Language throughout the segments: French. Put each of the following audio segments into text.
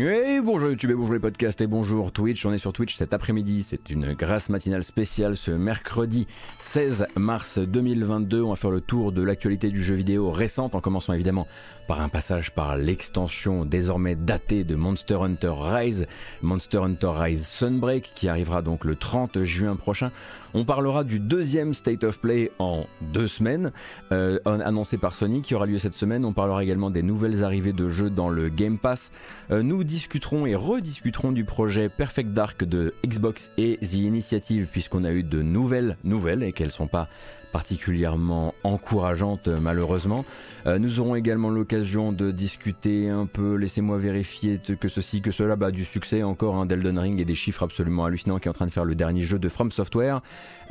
Bonjour YouTube et bonjour les podcasts et bonjour Twitch. On est sur Twitch cet après-midi. C'est une grâce matinale spéciale ce mercredi 16 mars 2022. On va faire le tour de l'actualité du jeu vidéo récente en commençant évidemment par un passage par l'extension désormais datée de Monster Hunter Rise, Monster Hunter Rise Sunbreak qui arrivera donc le 30 juin prochain. On parlera du deuxième State of Play en deux semaines, euh, annoncé par Sony, qui aura lieu cette semaine. On parlera également des nouvelles arrivées de jeux dans le Game Pass. Euh, nous discuterons et rediscuterons du projet Perfect Dark de Xbox et The Initiative, puisqu'on a eu de nouvelles nouvelles et qu'elles sont pas particulièrement encourageante malheureusement. Euh, nous aurons également l'occasion de discuter un peu, laissez-moi vérifier que ceci, que cela, bah, du succès encore hein, d'Elden Ring et des chiffres absolument hallucinants qui est en train de faire le dernier jeu de From Software.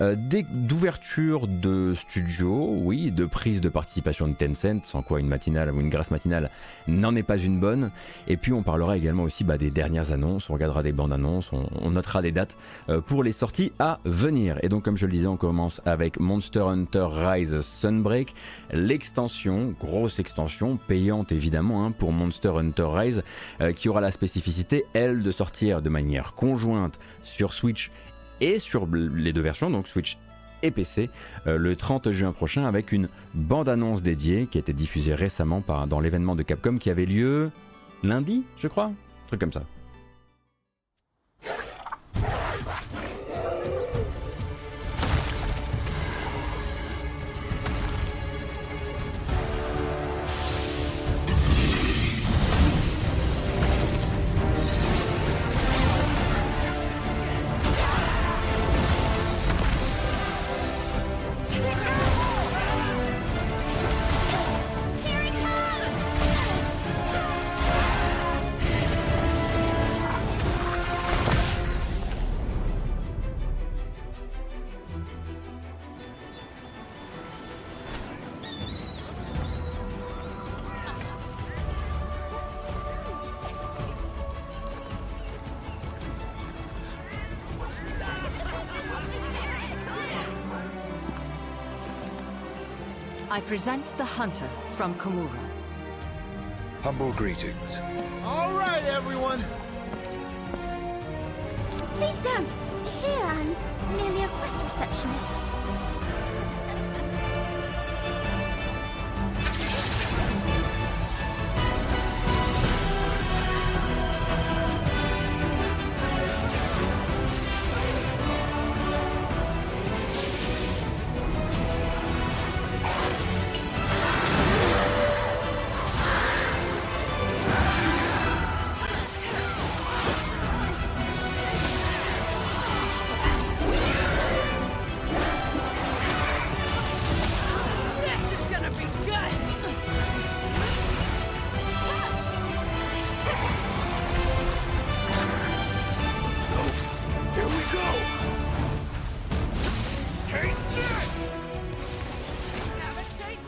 Euh, d'ouverture de studio, oui, de prise de participation de Tencent, sans quoi une matinale ou une grâce matinale n'en est pas une bonne. Et puis on parlera également aussi bah, des dernières annonces, on regardera des bandes annonces, on, notera des dates euh, pour les sorties à venir. Et donc comme je le disais, on commence avec Monster Hunter Rise Sunbreak, l'extension, grosse extension, payante évidemment hein, pour Monster Hunter Rise, euh, qui aura la spécificité, elle, de sortir de manière conjointe sur Switch et sur les deux versions, donc Switch et PC, euh, le 30 juin prochain avec une bande-annonce dédiée qui a été diffusée récemment par, dans l'événement de Capcom qui avait lieu lundi, je crois, un truc comme ça. Present the Hunter from Kamura. Humble greetings. All right, everyone. Please don't. Here, I'm merely a quest receptionist.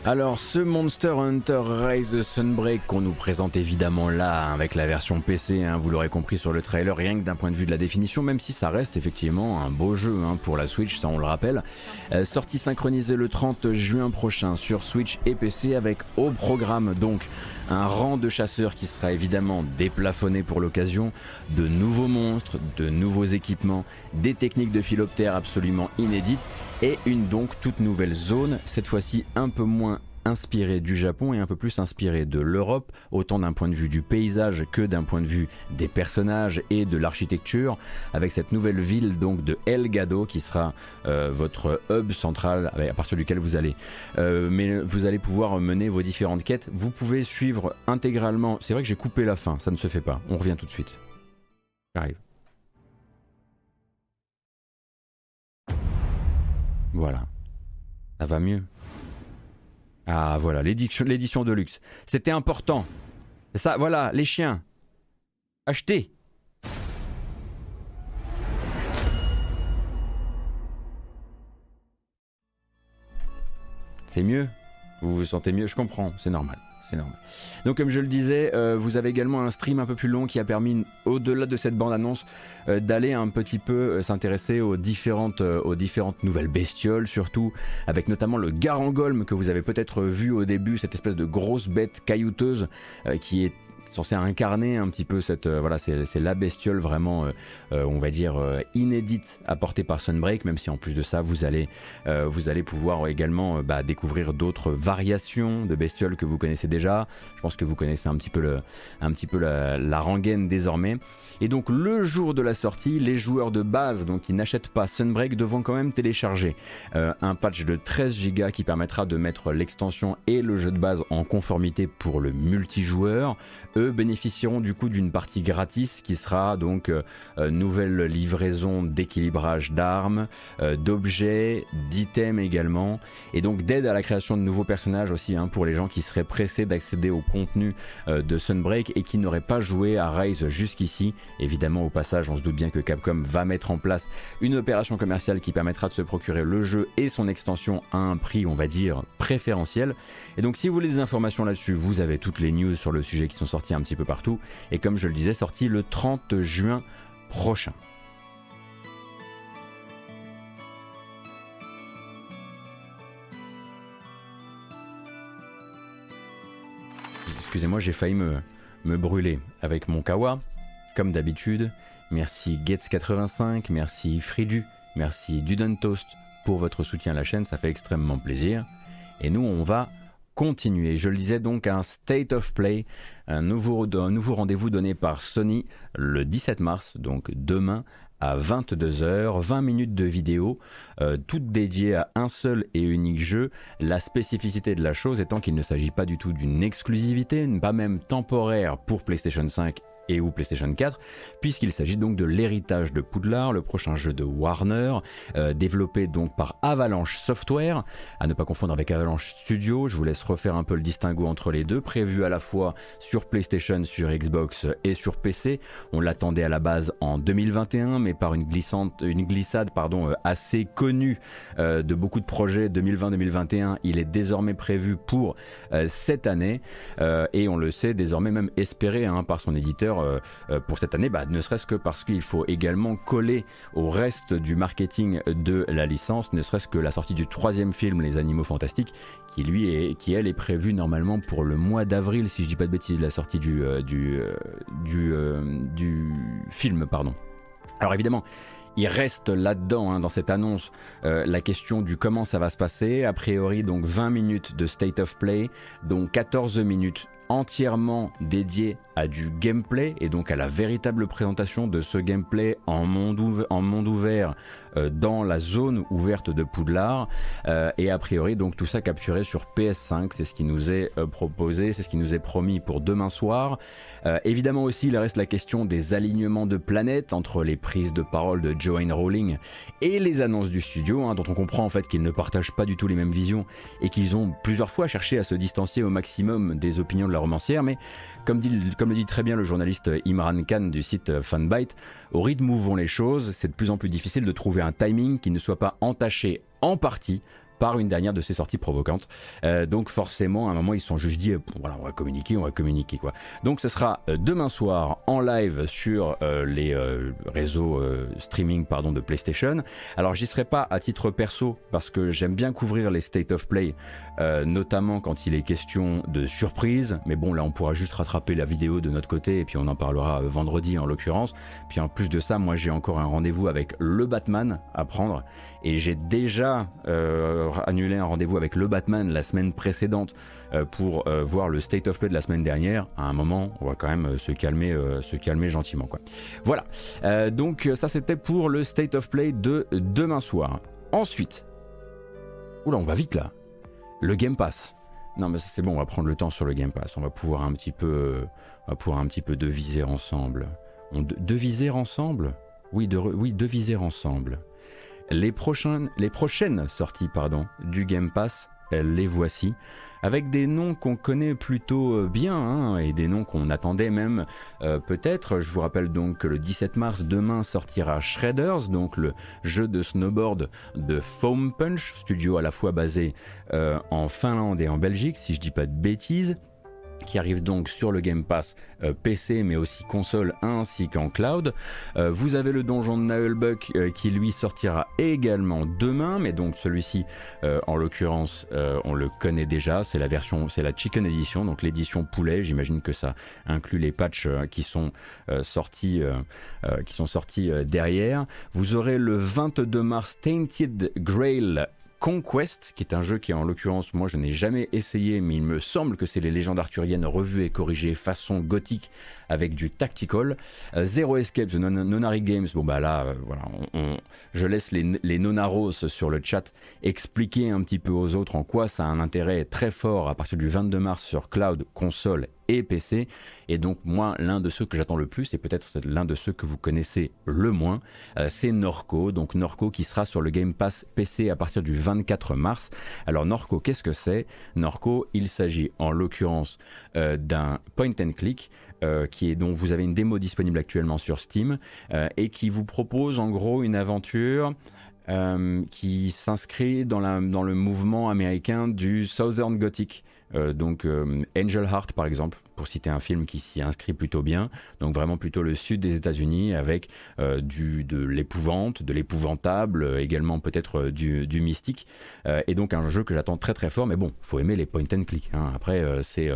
Alors ce Monster Hunter Rise Sunbreak qu'on nous présente évidemment là avec la version PC, hein, vous l'aurez compris sur le trailer, rien que d'un point de vue de la définition, même si ça reste effectivement un beau jeu hein, pour la Switch, ça on le rappelle. Euh, sortie synchronisée le 30 juin prochain sur Switch et PC avec au programme donc un rang de chasseurs qui sera évidemment déplafonné pour l'occasion, de nouveaux monstres, de nouveaux équipements, des techniques de philoptère absolument inédites et une donc toute nouvelle zone, cette fois-ci un peu moins inspirée du Japon et un peu plus inspirée de l'Europe, autant d'un point de vue du paysage que d'un point de vue des personnages et de l'architecture, avec cette nouvelle ville donc de El Gado qui sera euh, votre hub central à partir duquel vous allez, euh, mais vous allez pouvoir mener vos différentes quêtes. Vous pouvez suivre intégralement. C'est vrai que j'ai coupé la fin, ça ne se fait pas. On revient tout de suite. J'arrive. Voilà. Ça va mieux. Ah voilà, l'édition de luxe. C'était important. Ça, voilà, les chiens. Achetez. C'est mieux Vous vous sentez mieux Je comprends, c'est normal normal. Donc comme je le disais, euh, vous avez également un stream un peu plus long qui a permis, au-delà de cette bande-annonce, euh, d'aller un petit peu euh, s'intéresser aux différentes, aux différentes nouvelles bestioles, surtout avec notamment le Garangolm que vous avez peut-être vu au début, cette espèce de grosse bête caillouteuse qui est censé incarner un petit peu cette voilà c'est la bestiole vraiment on va dire inédite apportée par Sunbreak même si en plus de ça vous allez vous allez pouvoir également bah, découvrir d'autres variations de bestioles que vous connaissez déjà je pense que vous connaissez un petit peu le un petit peu la, la rengaine désormais et donc le jour de la sortie, les joueurs de base donc qui n'achètent pas Sunbreak devront quand même télécharger euh, un patch de 13 Go qui permettra de mettre l'extension et le jeu de base en conformité pour le multijoueur. Bénéficieront du coup d'une partie gratis qui sera donc euh, euh, nouvelle livraison d'équilibrage d'armes, d'objets, d'items également, et donc d'aide à la création de nouveaux personnages aussi hein, pour les gens qui seraient pressés d'accéder au contenu de Sunbreak et qui n'auraient pas joué à Rise jusqu'ici Évidemment, au passage, on se doute bien que Capcom va mettre en place une opération commerciale qui permettra de se procurer le jeu et son extension à un prix, on va dire, préférentiel. Et donc, si vous voulez des informations là-dessus, vous avez toutes les news sur le sujet qui sont sorties un petit peu partout. Et comme je le disais, sorti le 30 juin prochain. Excusez-moi, j'ai failli me, me brûler avec mon kawa. Comme d'habitude, merci Getz85, merci Fridu, merci Duden Toast pour votre soutien à la chaîne, ça fait extrêmement plaisir. Et nous, on va continuer. Je le disais donc un State of Play, un nouveau, rendez-vous donné par Sony le 17 mars, donc demain à 22h, 20 minutes de vidéo, euh, toutes dédiées à un seul et unique jeu. La spécificité de la chose étant qu'il ne s'agit pas du tout d'une exclusivité, pas même temporaire pour PlayStation 5 et ou PlayStation 4, puisqu'il s'agit donc de l'héritage de Poudlard, le prochain jeu de Warner, euh, développé donc par Avalanche Software, à ne pas confondre avec Avalanche Studio, je vous laisse refaire un peu le distinguo entre les deux, prévu à la fois sur PlayStation, sur Xbox et sur PC. On l'attendait à la base en 2021, mais par une, glissante, une glissade pardon, euh, assez connue euh, de beaucoup de projets 2020-2021, il est désormais prévu pour cette année, et on le sait désormais même espéré hein, par son éditeur euh, euh, pour cette année, bah, ne serait-ce que parce qu'il faut également coller au reste du marketing de la licence, ne serait-ce que la sortie du troisième film, Les Animaux Fantastiques, qui lui est, qui elle est prévue normalement pour le mois d'avril, si je dis pas de bêtises, la sortie du, euh, du, du, film, pardon. Alors évidemment, il reste là-dedans, hein, dans cette annonce, la question du comment ça va se passer. A priori, donc 20 minutes de State of Play, donc 14 minutes entièrement dédiées à du gameplay et donc à la véritable présentation de ce gameplay en monde, ouvert dans la zone ouverte de Poudlard. Euh, et a priori donc tout ça capturé sur PS5 c'est ce qui nous est euh, proposé c'est ce qui nous est promis pour demain soir. Évidemment aussi il reste la question des alignements de planètes entre les prises de parole de Joanne Rowling et les annonces du studio hein, dont on comprend en fait qu'ils ne partagent pas du tout les mêmes visions et qu'ils ont plusieurs fois cherché à se distancier au maximum des opinions de la romancière. Mais comme, le dit très bien le journaliste Imran Khan du site Fanbyte, au rythme où vont les choses, c'est de plus en plus difficile de trouver un timing qui ne soit pas entaché en partie par une dernière de ces sorties provocantes. Euh, donc forcément, à un moment, ils se sont juste dit, euh, voilà, on va communiquer, on va communiquer quoi. Donc ce sera euh, demain soir en live sur les réseaux streaming pardon de PlayStation. Alors j'y serai pas à titre perso parce que j'aime bien couvrir les state of play, notamment quand il est question de surprise. Mais bon, là, on pourra juste rattraper la vidéo de notre côté et puis on en parlera vendredi en l'occurrence. Puis en plus de ça, moi j'ai encore un rendez-vous avec le Batman à prendre et j'ai déjà euh, annulé un rendez-vous avec le Batman la semaine précédente euh, pour euh, voir le State of Play de la semaine dernière. À un moment, on va quand même se calmer, se calmer gentiment. Quoi. Voilà, donc ça c'était pour le State of Play de demain soir. Ensuite, oula, on va vite là. Le Game Pass. Non mais c'est bon, on va prendre le temps sur le Game Pass. On va pouvoir un petit peu, on va pouvoir un petit peu deviser ensemble. On, deviser ensemble? Oui, oui, deviser ensemble. Les, prochaines, sorties du Game Pass, les voici, avec des noms qu'on connaît plutôt euh, bien hein, et des noms qu'on attendait même euh, peut-être. Je vous rappelle donc que le 17 mars, demain sortira Shredders, donc le jeu de snowboard de Foam Punch, studio à la fois basé euh, en Finlande et en Belgique, si je dis pas de bêtises. Qui arrive donc sur le Game Pass euh, PC mais aussi console ainsi qu'en cloud. Euh, vous avez le donjon de Naelbuck euh, qui lui sortira également demain, mais donc celui-ci en l'occurrence on le connaît déjà, c'est la version, c'est la Chicken Edition, donc l'édition poulet. J'imagine que ça inclut les patchs qui sont sortis, qui sont sortis derrière. Vous aurez le 22 mars Tainted Grail Conquest, qui est un jeu qui en l'occurrence moi je n'ai jamais essayé, mais il me semble que c'est les légendes arthuriennes revues et corrigées façon gothique avec du tactical. Euh, Zero Escape, The Nonary Games, bon bah là, euh, voilà, je laisse les, les, Nonaros sur le chat expliquer un petit peu aux autres en quoi ça a un intérêt très fort à partir du 22 mars sur cloud, console et PC. Et donc moi, l'un de ceux que j'attends le plus, et peut-être l'un de ceux que vous connaissez le moins, euh, c'est Norco. Donc Norco qui sera sur le Game Pass PC à partir du 24 mars. Alors Norco, qu'est-ce que c'est? Norco, il s'agit en l'occurrence d'un point and click euh, qui est dont vous avez une démo disponible actuellement sur Steam euh, et qui vous propose en gros une aventure euh, qui s'inscrit dans, dans, le mouvement américain du Southern Gothic. Donc Angel Heart par exemple, pour citer un film qui s'y inscrit plutôt bien. Donc vraiment plutôt le sud des États-Unis avec euh, du, de l'épouvante, de l'épouvantable, euh, également peut-être euh, du, du, mystique. et donc un jeu que j'attends très très fort. Mais bon, faut aimer les point and click. Hein. Après, c'est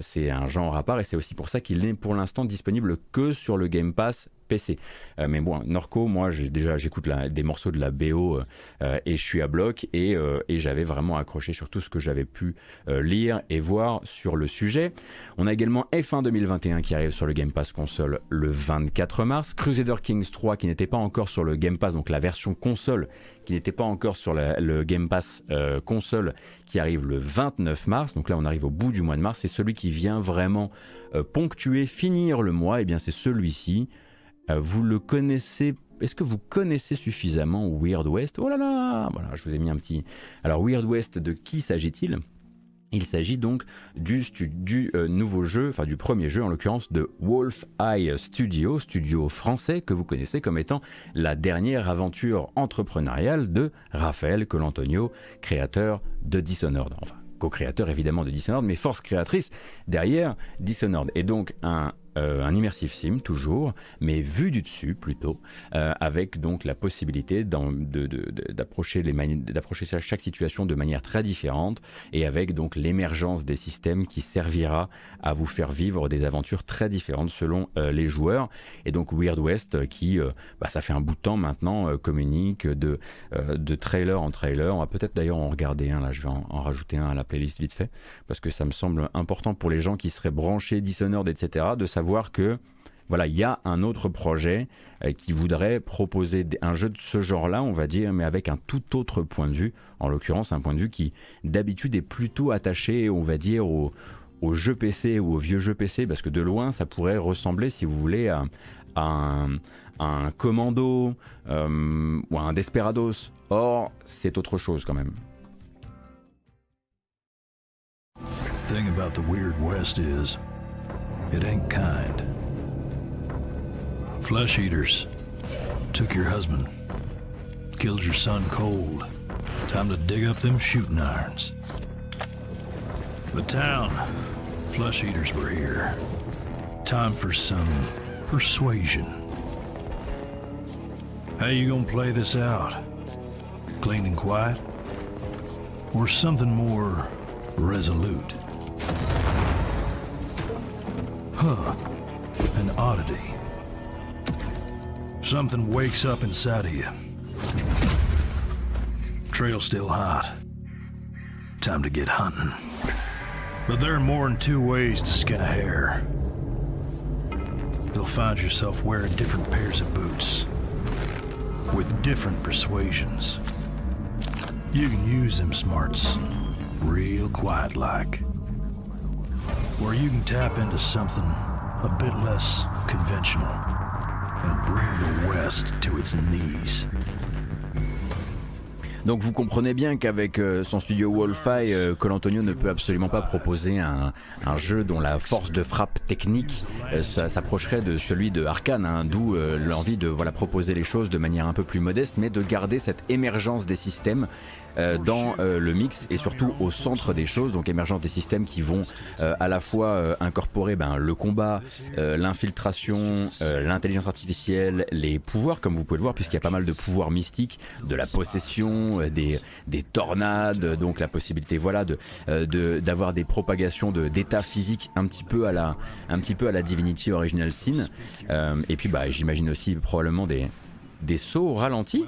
c'est un genre à part et c'est aussi pour ça qu'il n'est pour l'instant disponible que sur le Game Pass PC. mais bon, Norco, moi, déjà j'écoute des morceaux de la BO et je suis à bloc et, et j'avais vraiment accroché sur tout ce que j'avais pu lire et voir sur le sujet. On a également F1 2021 qui arrive sur le Game Pass console le 24 mars, Crusader Kings 3 qui n'était pas encore sur le Game Pass, donc la version console qui n'était pas encore sur le Game Pass euh, console qui arrive le 29 mars. Donc là on arrive au bout du mois de mars, c'est celui qui vient vraiment euh, ponctuer, finir le mois, et eh bien c'est celui-ci. Euh, vous le connaissez est-ce que vous connaissez suffisamment Weird West? Oh là là Voilà, je vous ai mis un petit. Alors, Weird West, de qui s'agit-il? Il s'agit donc du, euh, nouveau jeu, enfin du premier jeu en l'occurrence de Wolf Eye Studio, studio français que vous connaissez comme étant la dernière aventure entrepreneuriale de Raphaël Colantonio, créateur de Dishonored. Enfin, co-créateur évidemment de Dishonored, mais force créatrice derrière Dishonored. Et donc un euh, un immersive sim toujours, mais vu du dessus plutôt, euh, avec donc la possibilité d'approcher chaque situation de manière très différente et avec donc l'émergence des systèmes qui servira à vous faire vivre des aventures très différentes selon euh, les joueurs. Et donc Weird West qui, bah, ça fait un bout de temps maintenant, communique de, de trailer en trailer. On va peut-être d'ailleurs en regarder un, là je vais en, en, rajouter un à la playlist vite fait, parce que ça me semble important pour les gens qui seraient branchés Dishonored, etc., de savoir voir que voilà, il y a un autre projet euh, qui voudrait proposer un jeu de ce genre-là, on va dire, mais avec un tout autre point de vue. En l'occurrence, un point de vue qui d'habitude est plutôt attaché, on va dire, au, au jeu PC ou au vieux jeu PC, parce que de loin, ça pourrait ressembler, si vous voulez, à, un, Commando euh, ou à un Desperados. Or, c'est autre chose quand même. It ain't kind. Flesh eaters. Took your husband. Killed your son cold. Time to dig up them shooting irons. The town. Flesh eaters were here. Time for some persuasion. How you gonna play this out? Clean and quiet? Or something more resolute? Huh. An oddity. Something wakes up inside of you. Trail's still hot. Time to get hunting. But there are more than two ways to skin a hare. You'll find yourself wearing different pairs of boots with different persuasions. You can use them smarts real quiet like where you can tap into something a bit less conventional and bring the West to its knees. Donc vous comprenez bien qu'avec euh, son studio Wolfie, euh, Colantonio ne peut absolument pas proposer un, jeu dont la force de frappe technique euh, s'approcherait de celui de Arkane, hein, d'où l'envie de proposer les choses de manière un peu plus modeste, mais de garder cette émergence des systèmes dans euh, le mix et surtout au centre des choses, donc émergence des systèmes qui vont euh, à la fois incorporer ben, le combat, l'infiltration, l'intelligence artificielle, les pouvoirs comme vous pouvez le voir puisqu'il y a pas mal de pouvoirs mystiques, de la possession, des, des tornades, donc la possibilité voilà de d'avoir des propagations de d'états physiques un petit peu à la un petit peu Divinity Original Sin. Et puis bah j'imagine aussi probablement des des sauts ralentis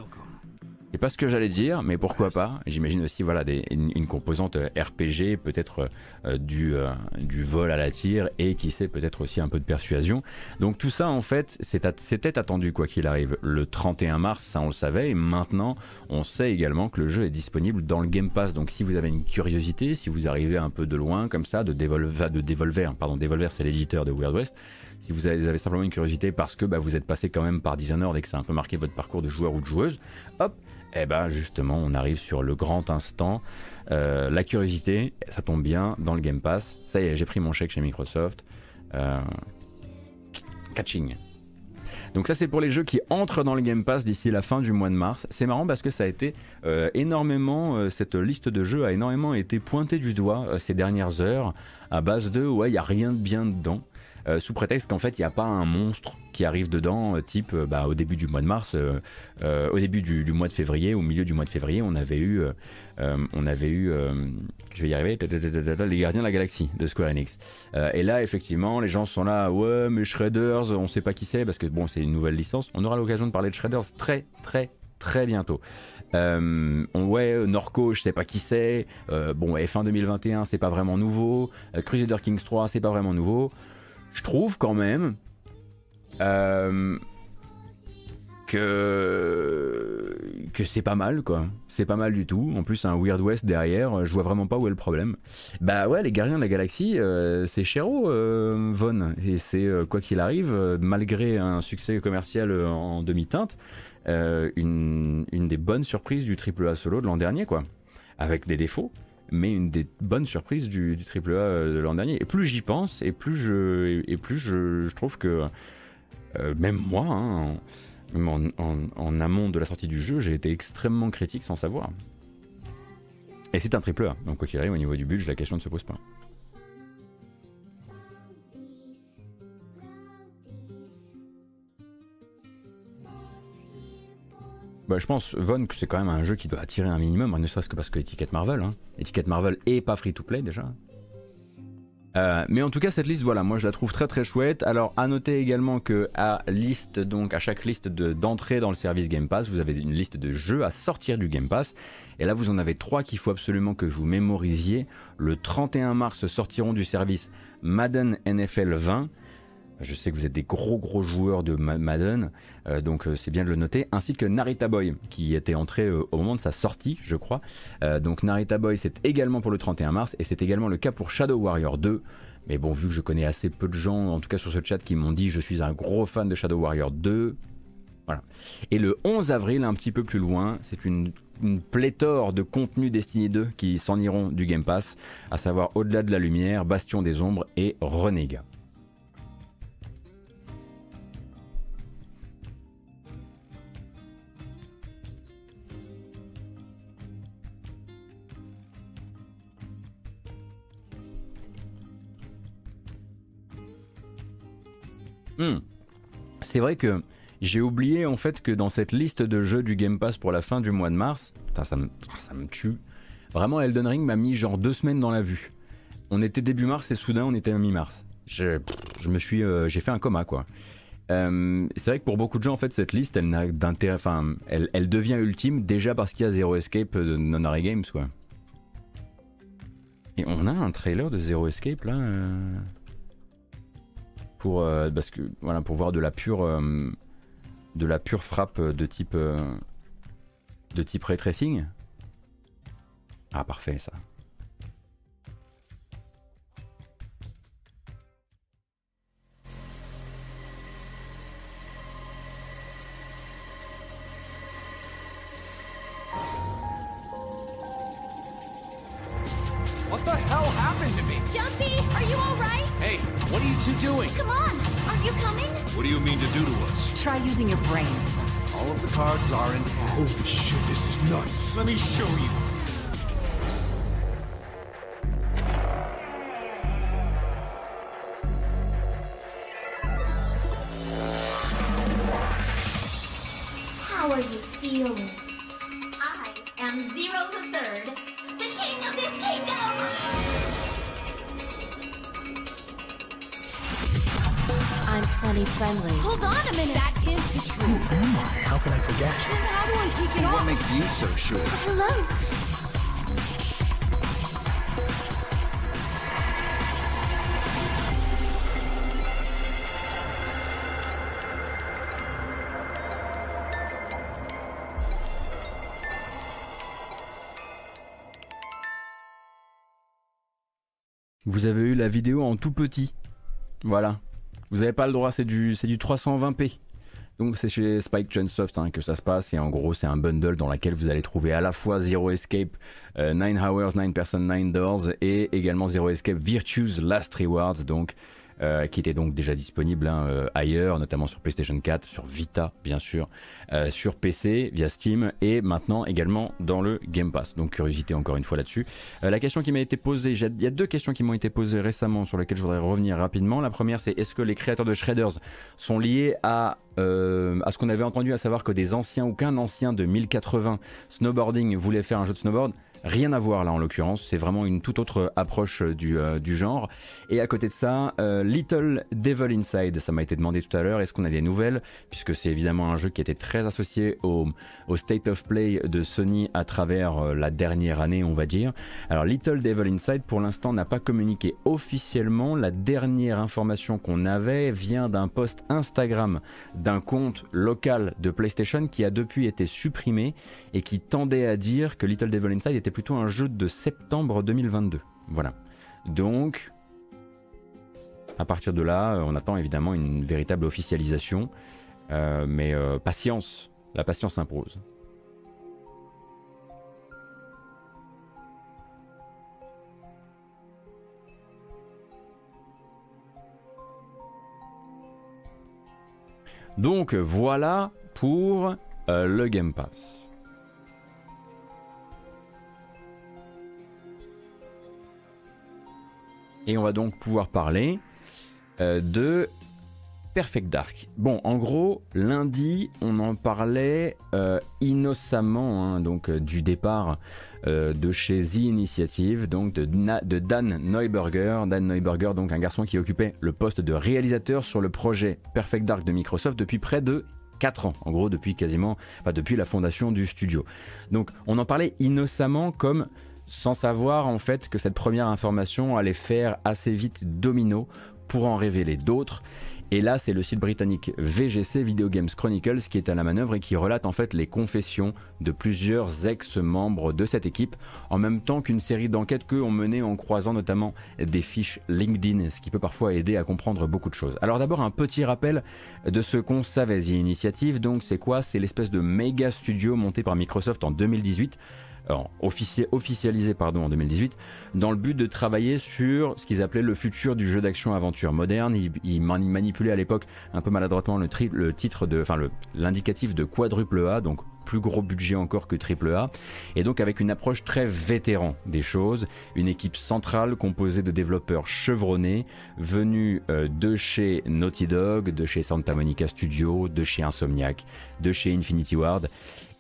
c'est pas ce que j'allais dire, mais pourquoi pas J'imagine aussi voilà des, une, composante euh, RPG, peut-être euh, du, euh, du vol à la tire et qui sait peut-être aussi un peu de persuasion. Donc tout ça en fait c'était attendu quoi qu'il arrive. Le 31 mars, ça on le savait, et maintenant on sait également que le jeu est disponible dans le Game Pass. Donc si vous avez une curiosité, si vous arrivez un peu de loin comme ça, de Devolver, de Devolver pardon, Devolver c'est l'éditeur de Weird West. Si vous avez, simplement une curiosité parce que bah, vous êtes passé quand même par Dishonored et que ça a un peu marqué votre parcours de joueur ou de joueuse, hop, eh ben justement, on arrive sur le grand instant. Euh, la curiosité, ça tombe bien dans le Game Pass. Ça y est, j'ai pris mon chèque chez Microsoft. Euh, catching. Donc ça c'est pour les jeux qui entrent dans le Game Pass d'ici la fin du mois de mars. C'est marrant parce que ça a été euh, énormément, cette liste de jeux a énormément été pointée du doigt ces dernières heures à base de ouais il y a rien de bien dedans. Euh, sous prétexte qu'en fait il n'y a pas un monstre qui arrive dedans, euh, type euh, bah, au début du mois de mars, au début du, mois de février, au milieu du mois de février, on avait eu, on avait eu, je vais y arriver, les Gardiens de la Galaxie de Square Enix. et là effectivement les gens sont là, ouais mais Shredders, on sait pas qui c'est parce que bon c'est une nouvelle licence. On aura l'occasion de parler de Shredders très très très bientôt. ouais, Norco, je sais pas qui c'est. bon, F1 2021, c'est pas vraiment nouveau. Crusader Kings 3, c'est pas vraiment nouveau je trouve quand même euh, que c'est pas mal quoi. C'est pas mal du tout. En plus un Weird West derrière, je vois vraiment pas où est le problème. Bah ouais, les Gardiens de la Galaxie, euh, c'est Chéro euh, Von et c'est quoi qu'il arrive, malgré un succès commercial en demi-teinte, une, une des bonnes surprises du triple A solo de l'an dernier quoi, avec des défauts mais une des bonnes surprises du, du AAA euh, de l'an dernier. Et plus j'y pense, et plus je, trouve que euh, même moi, hein, en, amont de la sortie du jeu, j'ai été extrêmement critique sans savoir. Et c'est un triple A, donc quoi qu'il arrive, au niveau du budget, la question ne se pose pas. Bah, je pense, Von, que c'est quand même un jeu qui doit attirer un minimum, ne serait-ce que parce que l'étiquette Marvel, hein. étiquette Marvel et pas free to play déjà. Euh, mais en tout cas, cette liste, voilà, moi je la trouve très très chouette. Alors, à noter également que à liste, donc à chaque liste d'entrée dans le service Game Pass, vous avez une liste de jeux à sortir du Game Pass. Et là, vous en avez trois qu'il faut absolument que vous mémorisiez. Le 31 mars sortiront du service Madden NFL 20. Je sais que vous êtes des gros gros joueurs de Madden, euh, donc euh, c'est bien de le noter, ainsi que Narita Boy, qui était entré euh, au moment de sa sortie, je crois. donc Narita Boy, c'est également pour le 31 mars, et c'est également le cas pour Shadow Warrior 2. Mais bon, vu que je connais assez peu de gens, en tout cas sur ce chat, qui m'ont dit je suis un gros fan de Shadow Warrior 2, voilà. Et le 11 avril, un petit peu plus loin, c'est une, pléthore de contenus Destiny 2 qui s'en iront du Game Pass, à savoir Au-delà de la lumière, Bastion des ombres et Renégat. Hmm. C'est vrai que j'ai oublié en fait que dans cette liste de jeux du Game Pass pour la fin du mois de mars, ça, me, ça me tue. Vraiment, Elden Ring m'a mis genre deux semaines dans la vue. On était début mars et soudain on était mi-mars. Je, me suis, euh, j'ai fait un coma quoi. Euh, c'est vrai que pour beaucoup de gens en fait cette liste elle n'a d'intérêt, enfin elle, elle, devient ultime déjà parce qu'il y a Zero Escape de Nonary Games quoi. Et on a un trailer de Zero Escape là. Euh pour, euh, parce que, voilà, pour voir de la pure, euh, de la pure frappe de type, euh, de type ray tracing. Ah, parfait ça. What are you two doing? Come on, aren't you coming? What do you mean to do to us? Try using your brain. All of the cards are in hand. Holy shit, this is nuts. Let me show you. How are you feeling? I am Zero the Third, Friendly. Hold on a minute! That is the truth. How can I forget? How do I take it What off? makes you so sure? Hello? Vous avez eu la vidéo en tout petit. Voilà. Vous n'avez pas le droit, c'est du, du 320p. Donc c'est chez Spike Chunsoft hein, que ça se passe et en gros c'est un bundle dans lequel vous allez trouver à la fois Zero Escape, 9 Hours, 9 Person, 9 Doors et également Zero Escape Virtue's Last Rewards donc euh, qui était donc déjà disponible hein, euh, ailleurs, notamment sur PlayStation 4, sur Vita bien sûr, euh, sur PC via Steam et maintenant également dans le Game Pass. Donc curiosité encore une fois là-dessus. La question qui m'a été posée, il y a deux questions qui m'ont été posées récemment sur lesquelles je voudrais revenir rapidement. La première c'est est-ce que les créateurs de Shredders sont liés à, à ce qu'on avait entendu, à savoir que des anciens ou qu'un ancien de 1080 snowboarding voulait faire un jeu de snowboard? Rien à voir là en l'occurrence, c'est vraiment une toute autre approche du, euh, du genre. Et à côté de ça, euh, Little Devil Inside, ça m'a été demandé tout à l'heure, est-ce qu'on a des nouvelles? Puisque c'est évidemment un jeu qui était très associé au, au State of Play de Sony à travers euh, la dernière année, on va dire. Alors Little Devil Inside, pour l'instant, n'a pas communiqué officiellement. La dernière information qu'on avait vient d'un post Instagram d'un compte local de PlayStation qui a depuis été supprimé et qui tendait à dire que Little Devil Inside était plutôt un jeu de septembre 2022. Voilà. Donc, à partir de là, euh, on attend évidemment une véritable officialisation. Euh, mais euh, patience, la patience s'impose. Donc voilà pour le Game Pass. Et on va donc pouvoir parler euh, de Perfect Dark. Bon, en gros, lundi, on en parlait euh, innocemment, hein, donc euh, du départ de chez The Initiative, donc de Dan Neuberger. Dan Neuberger, donc un garçon qui occupait le poste de réalisateur sur le projet Perfect Dark de Microsoft depuis près de 4 ans, en gros depuis quasiment, enfin depuis la fondation du studio. Donc on en parlait innocemment comme sans savoir en fait que cette première information allait faire assez vite domino pour en révéler d'autres. Et là, c'est le site britannique VGC Video Games Chronicles qui est à la manœuvre et qui relate en fait les confessions de plusieurs ex-membres de cette équipe, en même temps qu'une série d'enquêtes qu'eux ont menées en croisant notamment des fiches LinkedIn, ce qui peut parfois aider à comprendre beaucoup de choses. Alors d'abord, un petit rappel de ce qu'on savait, The Initiative, donc c'est quoi? C'est l'espèce de méga studio monté par Microsoft en 2018 alors, offici- officialisé pardon, en 2018, dans le but de travailler sur ce qu'ils appelaient le futur du jeu d'action-aventure moderne. Ils, ils mani- manipulaient à l'époque un peu maladroitement le, titre de, enfin l'indicatif de quadruple A, donc plus gros budget encore que triple A, et donc avec une approche très vétéran des choses, une équipe centrale composée de développeurs chevronnés venus euh, de chez Naughty Dog, de chez Santa Monica Studio, de chez Insomniac, de chez Infinity Ward,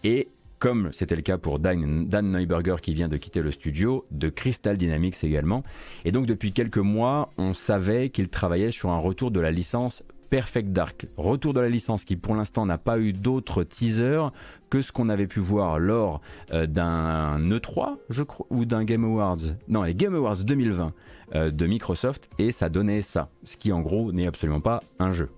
et comme c'était le cas pour Dan, Neuberger qui vient de quitter le studio, de Crystal Dynamics également. Et donc depuis quelques mois, on savait qu'il travaillait sur un retour de la licence Perfect Dark. Retour de la licence qui pour l'instant n'a pas eu d'autres teasers que ce qu'on avait pu voir lors euh, d'un E3, je crois, ou d'un Game Awards. Non, les Game Awards 2020 euh, de Microsoft, et ça donnait ça. Ce qui en gros n'est absolument pas un jeu.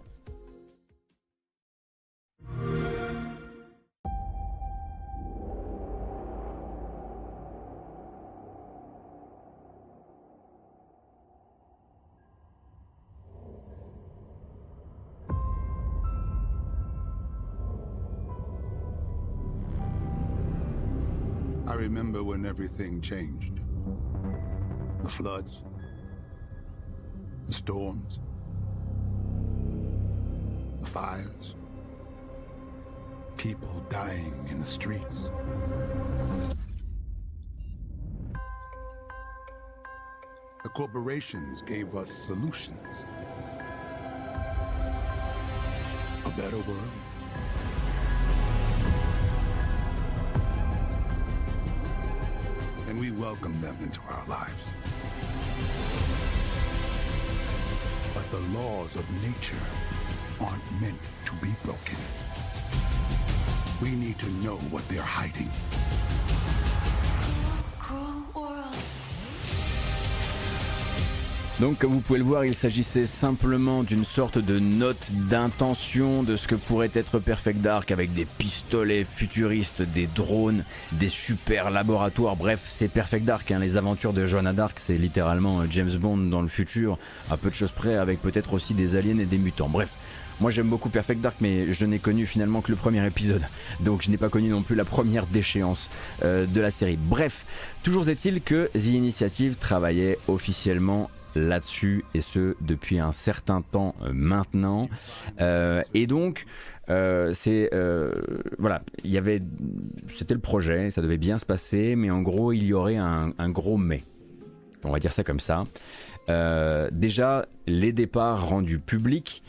Everything changed. The floods, the storms, the fires, people dying in the streets. The corporations gave us solutions. A better world. We welcome them into our lives. But the laws of nature aren't meant to be broken. We need to know what they're hiding. Donc comme vous pouvez le voir, il s'agissait simplement d'une sorte de note d'intention de ce que pourrait être Perfect Dark avec des pistolets futuristes, des drones, des super laboratoires. Bref, c'est Perfect Dark. Hein. Les aventures de Joanna Dark, c'est littéralement euh, James Bond dans le futur, à peu de choses près, avec peut-être aussi des aliens et des mutants. Bref. Moi j'aime beaucoup Perfect Dark mais je n'ai connu finalement que le premier épisode. Donc je n'ai pas connu non plus la première déchéance euh, de la série. Bref, toujours est-il que The Initiative travaillait officiellement là-dessus et ce depuis un certain temps euh, maintenant. Euh, et donc euh, c'est voilà, il y avait, c'était le projet, ça devait bien se passer, mais en gros il y aurait un, un gros mais. On va dire ça comme ça. déjà, les départs rendus publics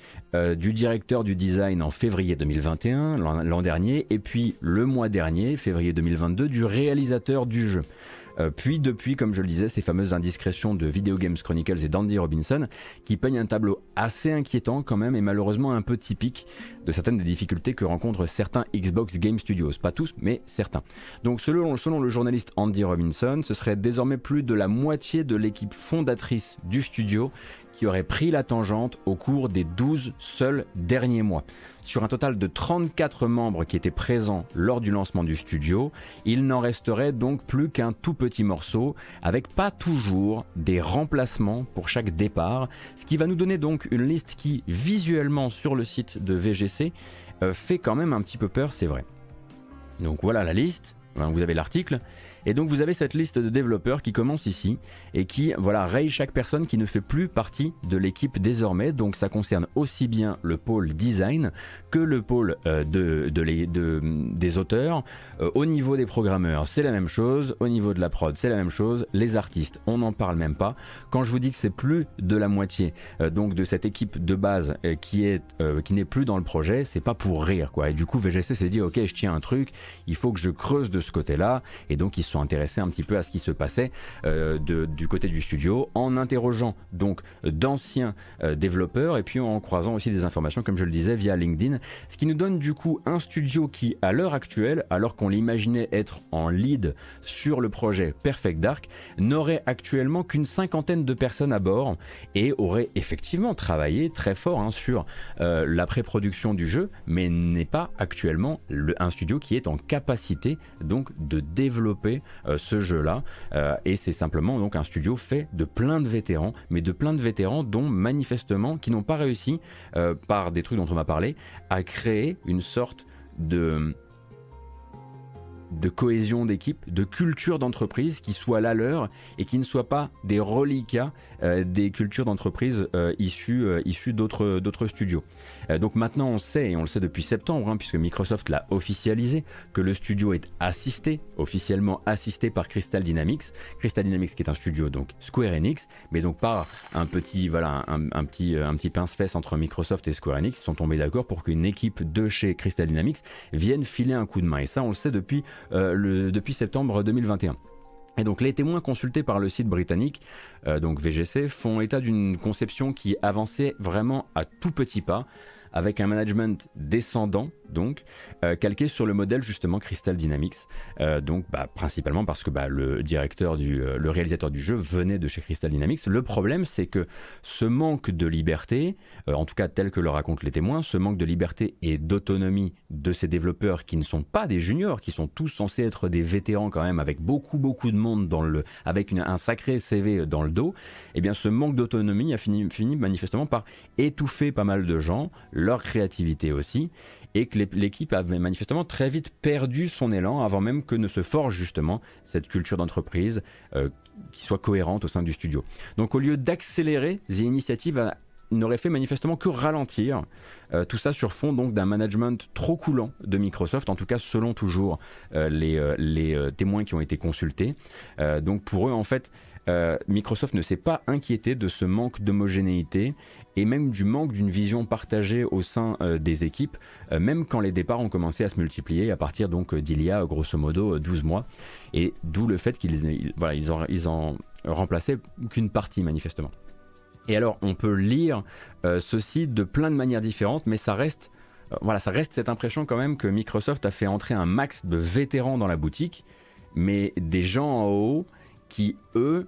du directeur du design en février 2021, l'an dernier, et puis le mois dernier, février 2022, du réalisateur du jeu. Euh, puis depuis, comme je le disais, ces fameuses indiscrétions de Video Games Chronicles et d'Andy Robinson, qui peignent un tableau assez inquiétant quand même et malheureusement un peu typique de certaines des difficultés que rencontrent certains Xbox Game Studios. Pas tous, mais certains. Donc selon, selon le journaliste Andy Robinson, ce serait désormais plus de la moitié de l'équipe fondatrice du studio qui aurait pris la tangente au cours des 12 seuls derniers mois. Sur un total de 34 membres qui étaient présents lors du lancement du studio, il n'en resterait donc plus qu'un tout petit morceau, avec pas toujours des remplacements pour chaque départ, ce qui va nous donner donc une liste qui, visuellement sur le site de VGC, euh, fait quand même un petit peu peur, c'est vrai. Donc voilà la liste, vous avez l'article. Et donc vous avez cette liste de développeurs qui commence ici et qui voilà raye chaque personne qui ne fait plus partie de l'équipe désormais. Donc ça concerne aussi bien le pôle design que le pôle euh, de, de, des auteurs. Euh, au niveau des programmeurs, c'est la même chose. Au niveau de la prod, c'est la même chose. Les artistes, on n'en parle même pas. Quand je vous dis que c'est plus de la moitié euh, donc de cette équipe de base qui est qui n'est plus dans le projet, c'est pas pour rire quoi. Et du coup VGC s'est dit ok je tiens un truc, il faut que je creuse de ce côté-là et donc ils intéressés un petit peu à ce qui se passait euh, du côté du studio, en interrogeant donc d'anciens euh, développeurs et puis en croisant aussi des informations, comme je le disais, via LinkedIn, ce qui nous donne du coup un studio qui, à l'heure actuelle, alors qu'on l'imaginait être en lead sur le projet Perfect Dark, n'aurait actuellement qu'une cinquantaine de personnes à bord et aurait effectivement travaillé très fort hein, sur euh, la pré-production du jeu, mais n'est pas actuellement un studio qui est en capacité donc de développer ce jeu-là. Euh, et c'est simplement donc un studio fait de plein de vétérans, mais de plein de vétérans dont manifestement qui n'ont pas réussi, euh, par des trucs dont on m'a parlé, à créer une sorte de de cohésion d'équipe, de culture d'entreprise qui soit la leur et qui ne soit pas des reliquats euh, des cultures d'entreprise euh, issues, euh, issues d'autres, d'autres studios. donc maintenant on sait, et on le sait depuis septembre, hein, puisque Microsoft l'a officialisé, que le studio est assisté, officiellement assisté par Crystal Dynamics. Crystal Dynamics qui est un studio donc Square Enix, mais donc par un petit, voilà, un, petit, un petit pince-fesse entre Microsoft et Square Enix, ils sont tombés d'accord pour qu'une équipe de chez Crystal Dynamics vienne filer un coup de main. Et ça on le sait depuis le, depuis septembre 2021. Et donc les témoins consultés par le site britannique, euh, donc VGC, font état d'une conception qui avançait vraiment à tout petit pas, avec un management descendant donc, euh, calqué sur le modèle justement Crystal Dynamics. Euh, donc, bah, principalement parce que bah, le directeur du, euh, le réalisateur du jeu venait de chez Crystal Dynamics. Le problème, c'est que ce manque de liberté, en tout cas tel que le racontent les témoins, ce manque de liberté et d'autonomie de ces développeurs qui ne sont pas des juniors, qui sont tous censés être des vétérans quand même, avec beaucoup beaucoup de monde dans le, avec un sacré CV dans le dos, eh bien, ce manque d'autonomie a fini, fini manifestement par étouffer pas mal de gens, leur créativité aussi, et que l'équipe avait manifestement très vite perdu son élan avant même que ne se forge justement cette culture d'entreprise euh, qui soit cohérente au sein du studio. Donc au lieu d'accélérer, The Initiative n'aurait fait manifestement que ralentir euh, tout ça sur fond donc d'un management trop coulant de Microsoft, en tout cas selon toujours euh, les, les témoins qui ont été consultés. donc pour eux en fait, Microsoft ne s'est pas inquiété de ce manque d'homogénéité et même du manque d'une vision partagée au sein euh, des équipes, euh, même quand les départs ont commencé à se multiplier à partir donc euh, d'il y a grosso modo 12 mois, et d'où le fait qu'ils voilà, ils en, ils en remplaçaient qu'une partie manifestement. Et alors on peut lire ceci de plein de manières différentes, mais ça reste voilà, ça reste cette impression quand même que Microsoft a fait entrer un max de vétérans dans la boutique, mais des gens en haut qui eux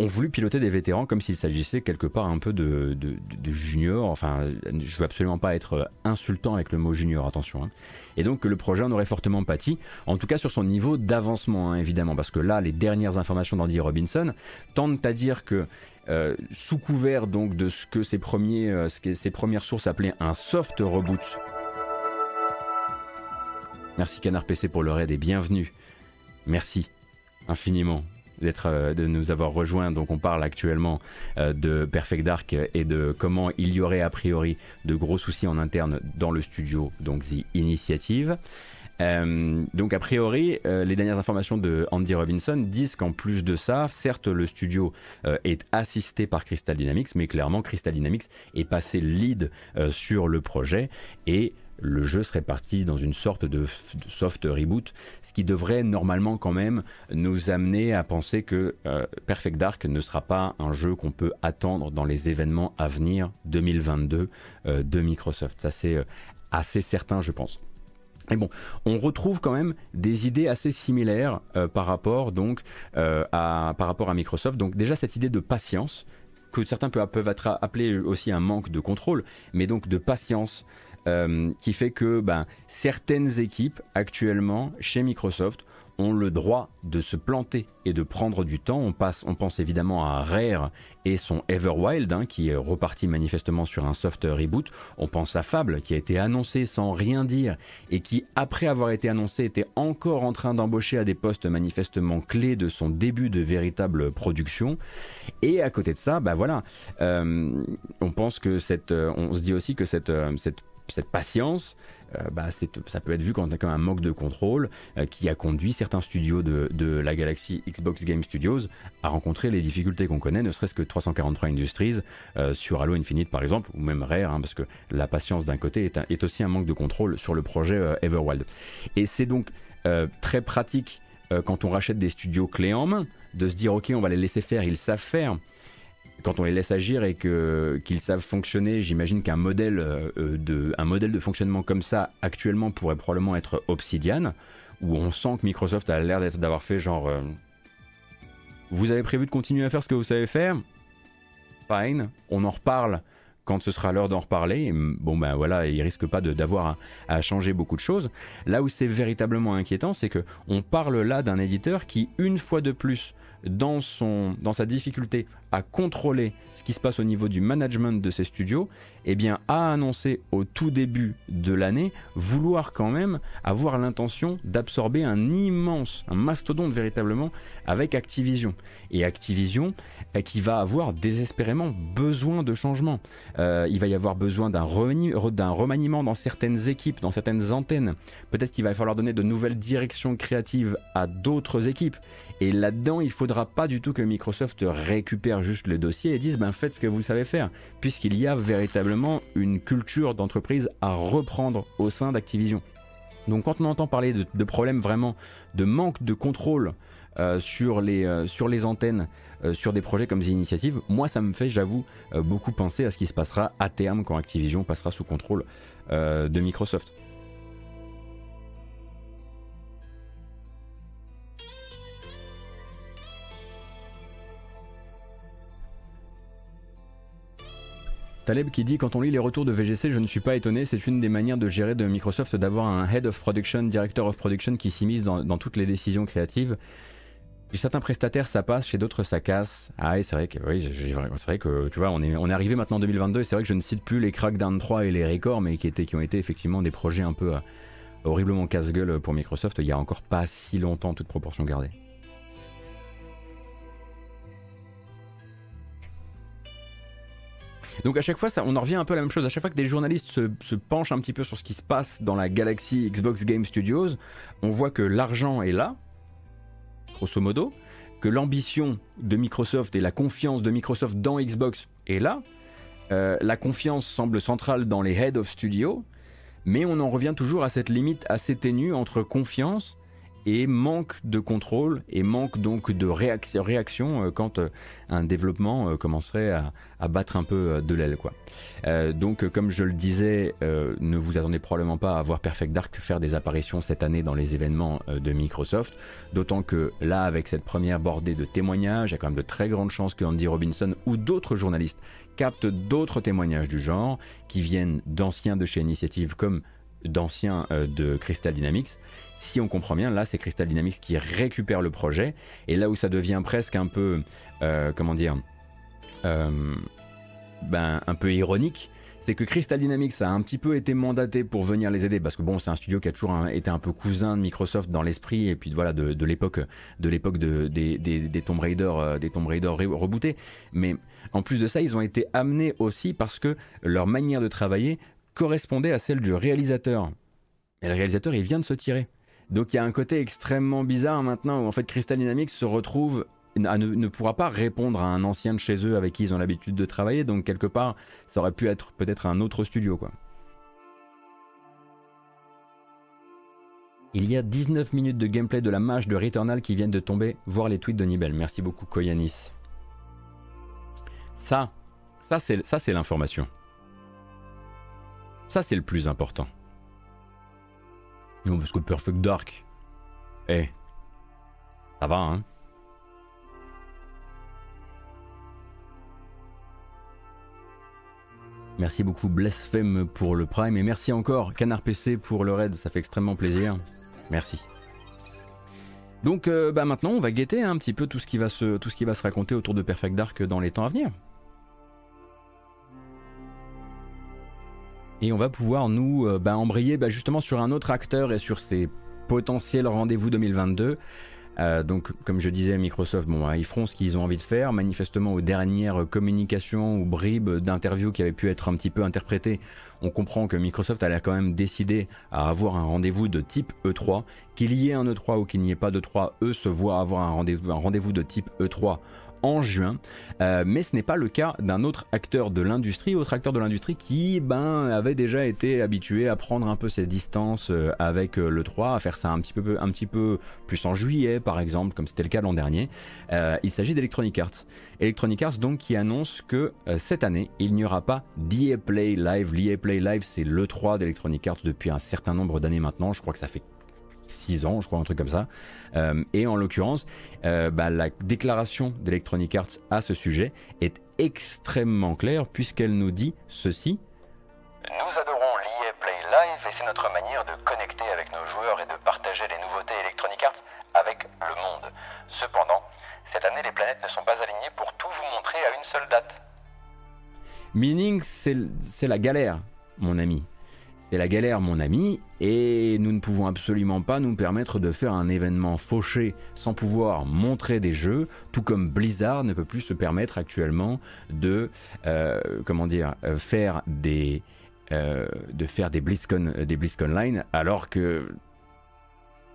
ont voulu piloter des vétérans comme s'il s'agissait quelque part un peu de, de, juniors. Enfin, je veux absolument pas être insultant avec le mot junior, attention. Hein. Et donc le projet en aurait fortement pâti, en tout cas sur son niveau d'avancement, hein, évidemment, parce que là, les dernières informations d'Andy Robinson tendent à dire que euh, sous couvert donc de ce que ses, premiers, euh, ce que ses premières sources appelaient un soft reboot. Merci Canard PC pour le raid et bienvenue. Merci infiniment d'être, euh, de nous avoir rejoints. Donc on parle actuellement euh, de Perfect Dark et de comment il y aurait a priori de gros soucis en interne dans le studio, donc The Initiative. Euh, donc a priori, les dernières informations de Andy Robinson disent qu'en plus de ça, certes le studio est assisté par Crystal Dynamics, mais clairement Crystal Dynamics est passé lead sur le projet et le jeu serait parti dans une sorte de, soft reboot, ce qui devrait normalement quand même nous amener à penser que euh, Perfect Dark ne sera pas un jeu qu'on peut attendre dans les événements à venir 2022 euh, de Microsoft. Ça c'est euh, assez certain je pense. Mais bon, on retrouve quand même des idées assez similaires par rapport donc à par rapport à Microsoft. Donc déjà cette idée de patience que certains peuvent être appelés aussi un manque de contrôle, mais donc de patience euh, qui fait que ben, certaines équipes actuellement chez Microsoft ont le droit de se planter et de prendre du temps. On, pense évidemment à Rare et son Everwild, hein, qui est reparti manifestement sur un soft reboot. On pense à Fable, qui a été annoncé sans rien dire et qui, après avoir été annoncé, était encore en train d'embaucher à des postes manifestement clés de son début de véritable production. Et à côté de ça, bah voilà, euh, on pense que cette, euh, on se dit aussi que cette, cette cette patience, euh, bah, ça peut être vu comme, un manque de contrôle euh, qui a conduit certains studios de, la galaxie Xbox Game Studios à rencontrer les difficultés qu'on connaît, ne serait-ce que 343 Industries euh, sur Halo Infinite par exemple, ou même Rare, hein, parce que la patience d'un côté est, aussi un manque de contrôle sur le projet Everwild. Et c'est donc très pratique quand on rachète des studios clés en main de se dire ok on va les laisser faire, ils savent faire quand on les laisse agir et qu'ils savent fonctionner, j'imagine qu'un modèle euh, de un modèle de fonctionnement comme ça actuellement pourrait probablement être Obsidian, où on sent que Microsoft a l'air d'avoir fait genre euh, vous avez prévu de continuer à faire ce que vous savez faire, fine, on en reparle quand ce sera l'heure d'en reparler. Bon ben voilà, il risque pas d'avoir à, changer beaucoup de choses. Là où c'est véritablement inquiétant, c'est que on parle là d'un éditeur qui une fois de plus dans, son, dans sa difficulté à contrôler ce qui se passe au niveau du management de ses studios, eh bien, a annoncé au tout début de l'année vouloir quand même avoir l'intention d'absorber un immense, un mastodonte véritablement avec Activision. Et Activision eh, qui va avoir désespérément besoin de changement. Euh, il va y avoir besoin d'un remaniement dans certaines équipes, dans certaines antennes. Peut-être qu'il va falloir donner de nouvelles directions créatives à d'autres équipes. Et là-dedans, il faudra pas du tout que Microsoft récupère juste le dossier et dise ben faites ce que vous savez faire, puisqu'il y a véritablement une culture d'entreprise à reprendre au sein d'Activision. Donc quand on entend parler de, problèmes vraiment de manque de contrôle euh, sur, les, euh, sur les antennes, euh, sur des projets comme The Initiative, moi ça me fait, j'avoue, beaucoup penser à ce qui se passera à terme quand Activision passera sous contrôle de Microsoft. Taleb qui dit quand on lit les retours de VGC, je ne suis pas étonné, c'est une des manières de gérer de Microsoft d'avoir un Head of Production, Director of Production qui s'immisce dans, toutes les décisions créatives. Chez certains prestataires, ça passe, chez d'autres, ça casse. Ah oui, c'est vrai que, oui, c'est vrai que, tu vois, on est, arrivé maintenant en 2022 et c'est vrai que je ne cite plus les Crackdown 3 et les Records, mais qui ont été effectivement des projets un peu euh, horriblement casse-gueule pour Microsoft il y a encore pas si longtemps, toute proportion gardée. Donc à chaque fois, ça, on en revient un peu à la même chose. À chaque fois que des journalistes se, penchent un petit peu sur ce qui se passe dans la galaxie Xbox Game Studios, on voit que l'argent est là, grosso modo, que l'ambition de Microsoft et la confiance de Microsoft dans Xbox est là. Euh, la confiance semble centrale dans les head of studio, mais on en revient toujours à cette limite assez ténue entre confiance et manque de contrôle et manque donc de réaction, euh, quand euh, un développement euh, commencerait à, battre un peu de l'aile donc comme je le disais, ne vous attendez probablement pas à voir Perfect Dark faire des apparitions cette année dans les événements de Microsoft, d'autant que là avec cette première bordée de témoignages, il y a quand même de très grandes chances que Andy Robinson ou d'autres journalistes captent d'autres témoignages du genre qui viennent d'anciens de chez Initiative comme d'anciens de Crystal Dynamics si on comprend bien, là c'est Crystal Dynamics qui récupère le projet, et là où ça devient presque un peu, euh, comment dire, euh, ben, un peu ironique, c'est que Crystal Dynamics a un petit peu été mandaté pour venir les aider. Parce que bon c'est un studio qui a toujours été un peu cousin de Microsoft dans l'esprit et puis voilà de, l'époque de l'époque des, Tomb Raider euh, des Tomb Raider rebootés. Mais en plus de ça ils ont été amenés aussi parce que leur manière de travailler correspondait à celle du réalisateur. Et le réalisateur il vient de se tirer donc il y a un côté extrêmement bizarre maintenant où en fait Crystal Dynamics se retrouve ne, pourra pas répondre à un ancien de chez eux avec qui ils ont l'habitude de travailler. Donc quelque part, ça aurait pu être peut-être un autre studio quoi. Il y a 19 minutes de gameplay de la mage de Returnal qui viennent de tomber. Voir les tweets de Nibel. Merci beaucoup Koyanis. Ça, ça c'est ça c'est l'information. Ça c'est le plus important. Non, parce que Perfect Dark. Eh. Ça va, hein? Merci beaucoup Blasphème pour le Prime et merci encore Canard PC pour le raid, ça fait extrêmement plaisir. Merci. Donc euh, bah maintenant on va guetter un petit peu tout ce, qui va se, tout ce qui va se raconter autour de Perfect Dark dans les temps à venir. Et on va pouvoir nous euh, bah, embrayer bah, justement sur un autre acteur et sur ses potentiels rendez-vous 2022. Euh, donc, comme je disais, Microsoft, bon, bah, ils feront ce qu'ils ont envie de faire. Manifestement, aux dernières communications ou bribes d'interviews qui avaient pu être un petit peu interprétées, on comprend que Microsoft a quand même décidé à avoir un rendez-vous de type E3. Qu'il y ait un E3 ou qu'il n'y ait pas d'E3, eux se voient avoir un rendez-vous, un rendez-vous de type E3 en juin. Euh, mais ce n'est pas le cas d'un autre acteur de l'industrie, autre acteur de l'industrie qui ben, avait déjà été habitué à prendre un peu ses distances euh, avec euh, le 3, à faire ça un petit peu, plus en juillet par exemple, comme c'était le cas l'an dernier. il s'agit d'Electronic Arts. Electronic Arts donc qui annonce que cette année il n'y aura pas d'EA Play Live. L'EA Play Live c'est le 3 d'Electronic Arts depuis un certain nombre d'années maintenant, je crois que ça fait 6 ans, je crois, un truc comme ça. Euh, et en l'occurrence, euh, bah, la déclaration d'Electronic Arts à ce sujet est extrêmement claire puisqu'elle nous dit ceci. Nous adorons l'EA Play Live et c'est notre manière de connecter avec nos joueurs et de partager les nouveautés Electronic Arts avec le monde. Cependant, cette année, les planètes ne sont pas alignées pour tout vous montrer à une seule date. Meaning, c'est la galère, mon ami. C'est la galère, mon ami, et nous ne pouvons absolument pas nous permettre de faire un événement fauché sans pouvoir montrer des jeux, tout comme Blizzard ne peut plus se permettre actuellement de, euh, euh, faire des, euh, de faire des BlizzCon, des alors que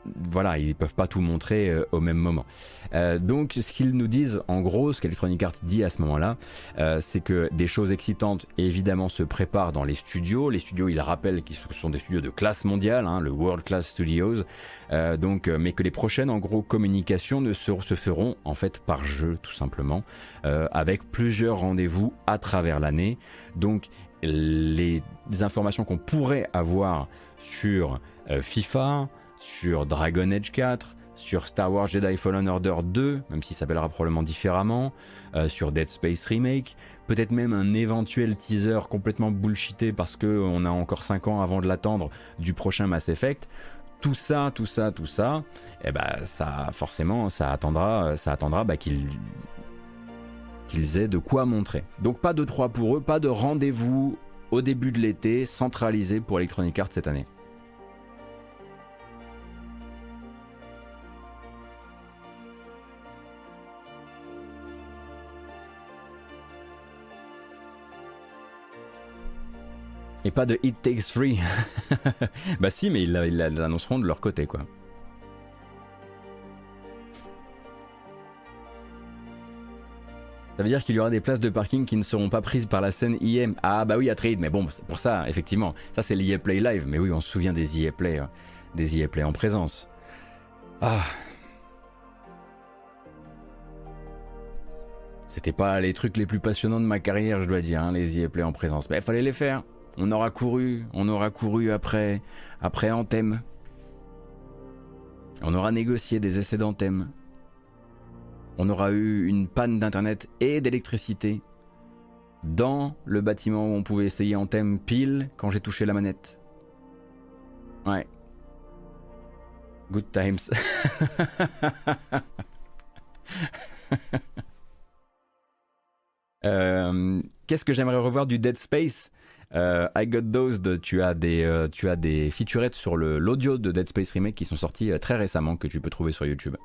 voilà, ils peuvent pas tout montrer euh, au même moment. Euh, donc, ce qu'ils nous disent, en gros, ce qu'Electronic Arts dit à ce moment-là, euh, c'est que des choses excitantes, évidemment, se préparent dans les studios. Les studios, ils rappellent qu'ils sont des studios de classe mondiale, hein, le World Class Studios. donc, mais que les prochaines, en gros, communications ne se feront en fait par jeu, tout simplement, avec plusieurs rendez-vous à travers l'année. Donc, les informations qu'on pourrait avoir sur FIFA, sur Dragon Age 4, sur Star Wars Jedi Fallen Order 2, même s'il s'appellera probablement différemment, euh, sur Dead Space Remake, peut-être même un éventuel teaser complètement bullshité parce qu'on a encore 5 ans avant de l'attendre du prochain Mass Effect. tout ça, tout ça, tout ça, eh ben ça forcément ça attendra, ça attendra bah, qu'ils aient de quoi montrer. Donc pas de 3 pour eux, pas de rendez-vous au début de l'été centralisé pour Electronic Arts cette année. Et pas de It Takes Three. bah si, mais ils l'annonceront de leur côté, quoi. Ça veut dire qu'il y aura des places de parking qui ne seront pas prises par la scène IM. Ah bah oui, trade, mais bon, pour ça, effectivement. Ça c'est l'IA Play Live, mais oui, on se souvient des IA Play, euh, des IA en présence. Ah. C'était pas les trucs les plus passionnants de ma carrière, je dois dire, hein, les IA Play en présence. Mais il fallait les faire. On aura couru, on aura couru après, après Anthem. On aura négocié des essais d'Anthem. On aura eu une panne d'internet et d'électricité dans le bâtiment où on pouvait essayer Anthem pile quand j'ai touché la manette. Ouais. Good times. Euh, qu'est-ce que j'aimerais revoir du Dead Space? Euh, I Got Dosed, tu as des, euh, tu as des featurettes sur l'audio de Dead Space Remake qui sont sortis euh, très récemment que tu peux trouver sur YouTube.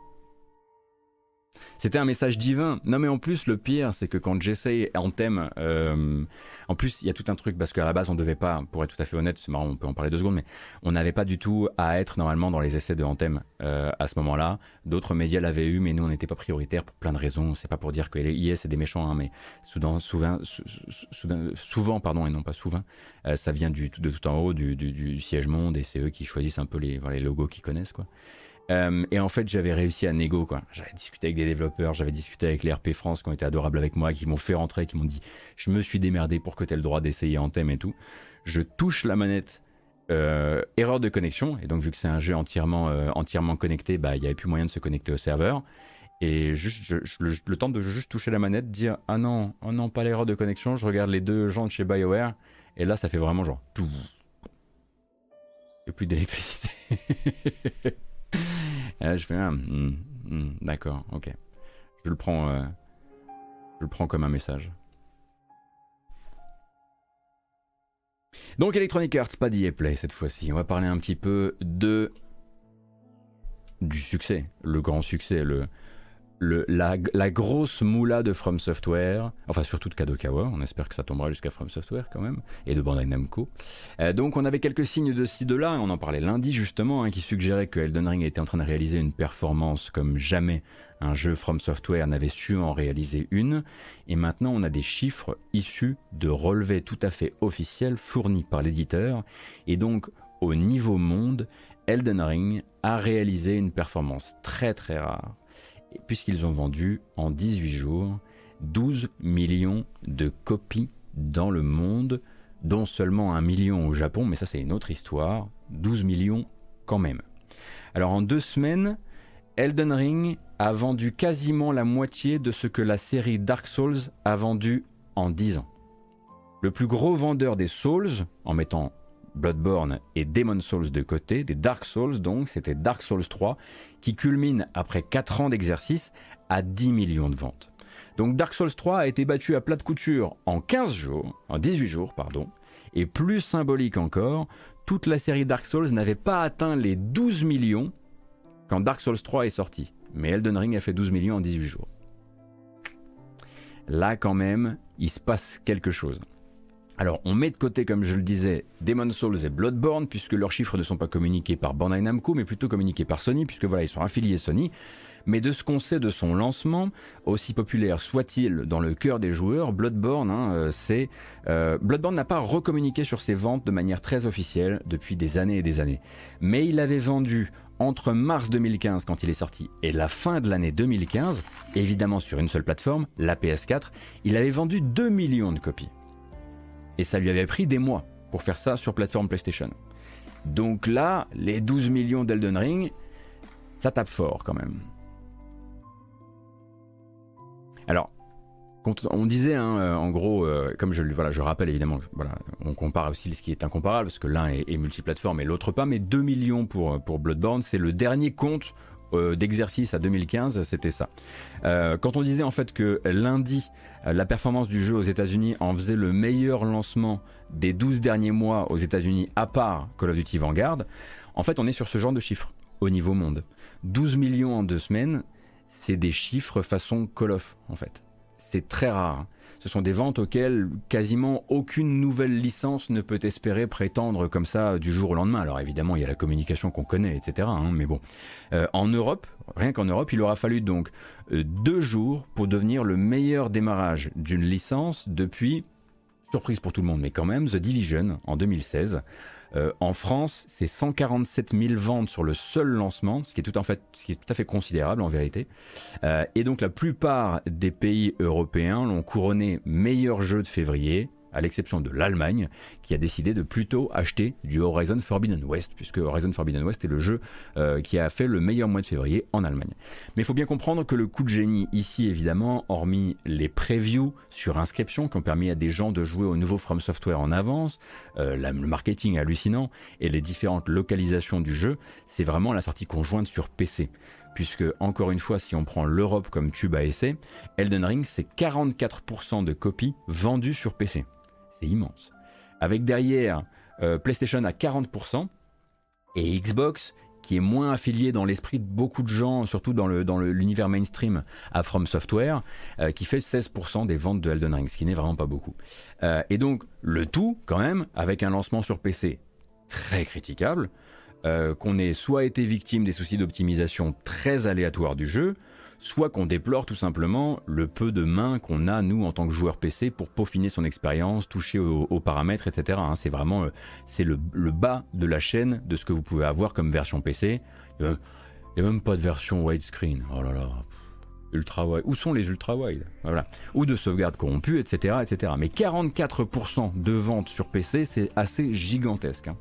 C'était un message divin. Non, mais en plus, le pire, c'est que quand j'essaye en thème, euh, en plus, il y a tout un truc parce qu'à la base, on devait pas, pour être tout à fait honnête, c'est marrant, on peut en parler deux secondes, mais on n'avait pas du tout à être normalement dans les essais de Anthem euh, à ce moment-là. D'autres médias l'avaient eu, mais nous, on n'était pas prioritaire pour plein de raisons. C'est pas pour dire que les IS c'est des méchants, hein, mais souvent, souvent, souvent, pardon, et non pas souvent, euh, ça vient du, de tout en haut du, du, siège monde et c'est eux qui choisissent un peu les, les logos qu'ils connaissent, quoi. Euh, et en fait, j'avais réussi à négo, quoi. J'avais discuté avec des développeurs, j'avais discuté avec les RP France qui ont été adorables avec moi, qui m'ont fait rentrer, qui m'ont dit Je me suis démerdé pour que tu aies le droit d'essayer en thème et tout. Je touche la manette, euh, erreur de connexion. Et donc, vu que c'est un jeu entièrement, euh, entièrement connecté, bah, il n'y avait plus moyen de se connecter au serveur. Et juste, le, temps de juste toucher la manette, dire Ah non, oh non, pas l'erreur de connexion. Je regarde les deux gens de chez BioWare. Et là, ça fait vraiment genre. Il n'y a plus d'électricité. je fais un. Hmm, hmm, d'accord, ok. Je le prends. Euh, je le prends comme un message. Donc Electronic Arts, pas d'EA Play cette fois-ci. On va parler un petit peu de du succès, le grand succès, le, la, grosse moula de From Software, enfin surtout de Kadokawa, on espère que ça tombera jusqu'à From Software quand même, et de Bandai Namco. Euh, donc on avait quelques signes de ci, de là, on en parlait lundi justement, hein, qui suggérait que Elden Ring était en train de réaliser une performance comme jamais un jeu From Software n'avait su en réaliser une, et maintenant on a des chiffres issus de relevés tout à fait officiels fournis par l'éditeur, et donc au niveau monde, Elden Ring a réalisé une performance très très rare puisqu'ils ont vendu en 18 jours 12 millions de copies dans le monde, dont seulement un million au Japon, mais ça c'est une autre histoire, 12 millions quand même. Alors en deux semaines, Elden Ring a vendu quasiment la moitié de ce que la série Dark Souls a vendu en 10 ans. Le plus gros vendeur des Souls, en mettant Bloodborne et Demon Souls de côté, des Dark Souls donc, c'était Dark Souls 3, qui culmine après 4 ans d'exercice à 10 millions de ventes. Donc Dark Souls 3 a été battu à plat de couture en 15 jours, en 18 jours, pardon, et plus symbolique encore, toute la série Dark Souls n'avait pas atteint les 12 millions quand Dark Souls 3 est sorti. Mais Elden Ring a fait 12 millions en 18 jours. Là quand même, il se passe quelque chose. Alors, on met de côté, comme je le disais, Demon Souls et Bloodborne, puisque leurs chiffres ne sont pas communiqués par Bandai Namco, mais plutôt communiqués par Sony, puisque voilà, ils sont affiliés Sony. Mais de ce qu'on sait de son lancement, aussi populaire soit-il dans le cœur des joueurs, Bloodborne, hein, euh, c'est euh, Bloodborne n'a pas recommuniqué sur ses ventes de manière très officielle depuis des années et des années. Mais il avait vendu entre mars 2015 quand il est sorti et la fin de l'année 2015, évidemment sur une seule plateforme, la PS4, il avait vendu 2 millions de copies. Et ça lui avait pris des mois pour faire ça sur plateforme PlayStation. Donc là, les 12 millions d'Elden Ring, ça tape fort quand même. Alors, on disait, hein, euh, en gros, euh, comme je, voilà, je rappelle évidemment, voilà, on compare aussi ce qui est incomparable, parce que l'un est, est multiplateforme et l'autre pas, mais 2 millions pour, pour Bloodborne, c'est le dernier compte euh, d'exercice à 2015, c'était ça. Euh, quand on disait en fait que lundi, euh, la performance du jeu aux États-Unis en faisait le meilleur lancement des 12 derniers mois aux États-Unis, à part Call of Duty Vanguard, en fait, on est sur ce genre de chiffres au niveau monde. 12 millions en deux semaines, c'est des chiffres façon Call of, en fait. C'est très rare. Ce sont des ventes auxquelles quasiment aucune nouvelle licence ne peut espérer prétendre comme ça du jour au lendemain. Alors évidemment, il y a la communication qu'on connaît, etc. hein, mais bon, Euh, en Europe, rien qu'en Europe, il aura fallu donc euh, deux jours pour devenir le meilleur démarrage d'une licence depuis, surprise pour tout le monde, mais quand même, The Division en 2016. Euh, en France, c'est 147 000 ventes sur le seul lancement, ce qui est tout, en fait, ce qui est tout à fait considérable en vérité. Euh, et donc la plupart des pays européens l'ont couronné meilleur jeu de février, à l'exception de l'Allemagne, qui a décidé de plutôt acheter du Horizon Forbidden West, puisque Horizon Forbidden West est le jeu euh, qui a fait le meilleur mois de février en Allemagne. Mais il faut bien comprendre que le coup de génie ici, évidemment, hormis les previews sur inscription qui ont permis à des gens de jouer au nouveau From Software en avance, euh, le marketing hallucinant et les différentes localisations du jeu, c'est vraiment la sortie conjointe sur PC. Puisque, encore une fois, si on prend l'Europe comme tube à essai, Elden Ring, c'est 44% de copies vendues sur PC. C'est immense. Avec derrière euh, PlayStation à 40% et Xbox qui est moins affilié dans l'esprit de beaucoup de gens, surtout dans l'univers mainstream à From Software, euh, qui fait 16% des ventes de Elden Ring, ce qui n'est vraiment pas beaucoup. Euh, et donc le tout, quand même, avec un lancement sur PC très critiquable, qu'on ait soit été victime des soucis d'optimisation très aléatoires du jeu, soit qu'on déplore tout simplement le peu de mains qu'on a, nous, en tant que joueurs PC, pour peaufiner son expérience, toucher aux, paramètres, etc. hein. C'est vraiment euh, c'est le, bas de la chaîne de ce que vous pouvez avoir comme version PC. Il n'y a même pas de version widescreen. Oh là là. Ultra wide. Où sont les ultra wide? Voilà. Ou de sauvegarde corrompue, etc., etc. Mais 44% de ventes sur PC, c'est assez gigantesque. hein.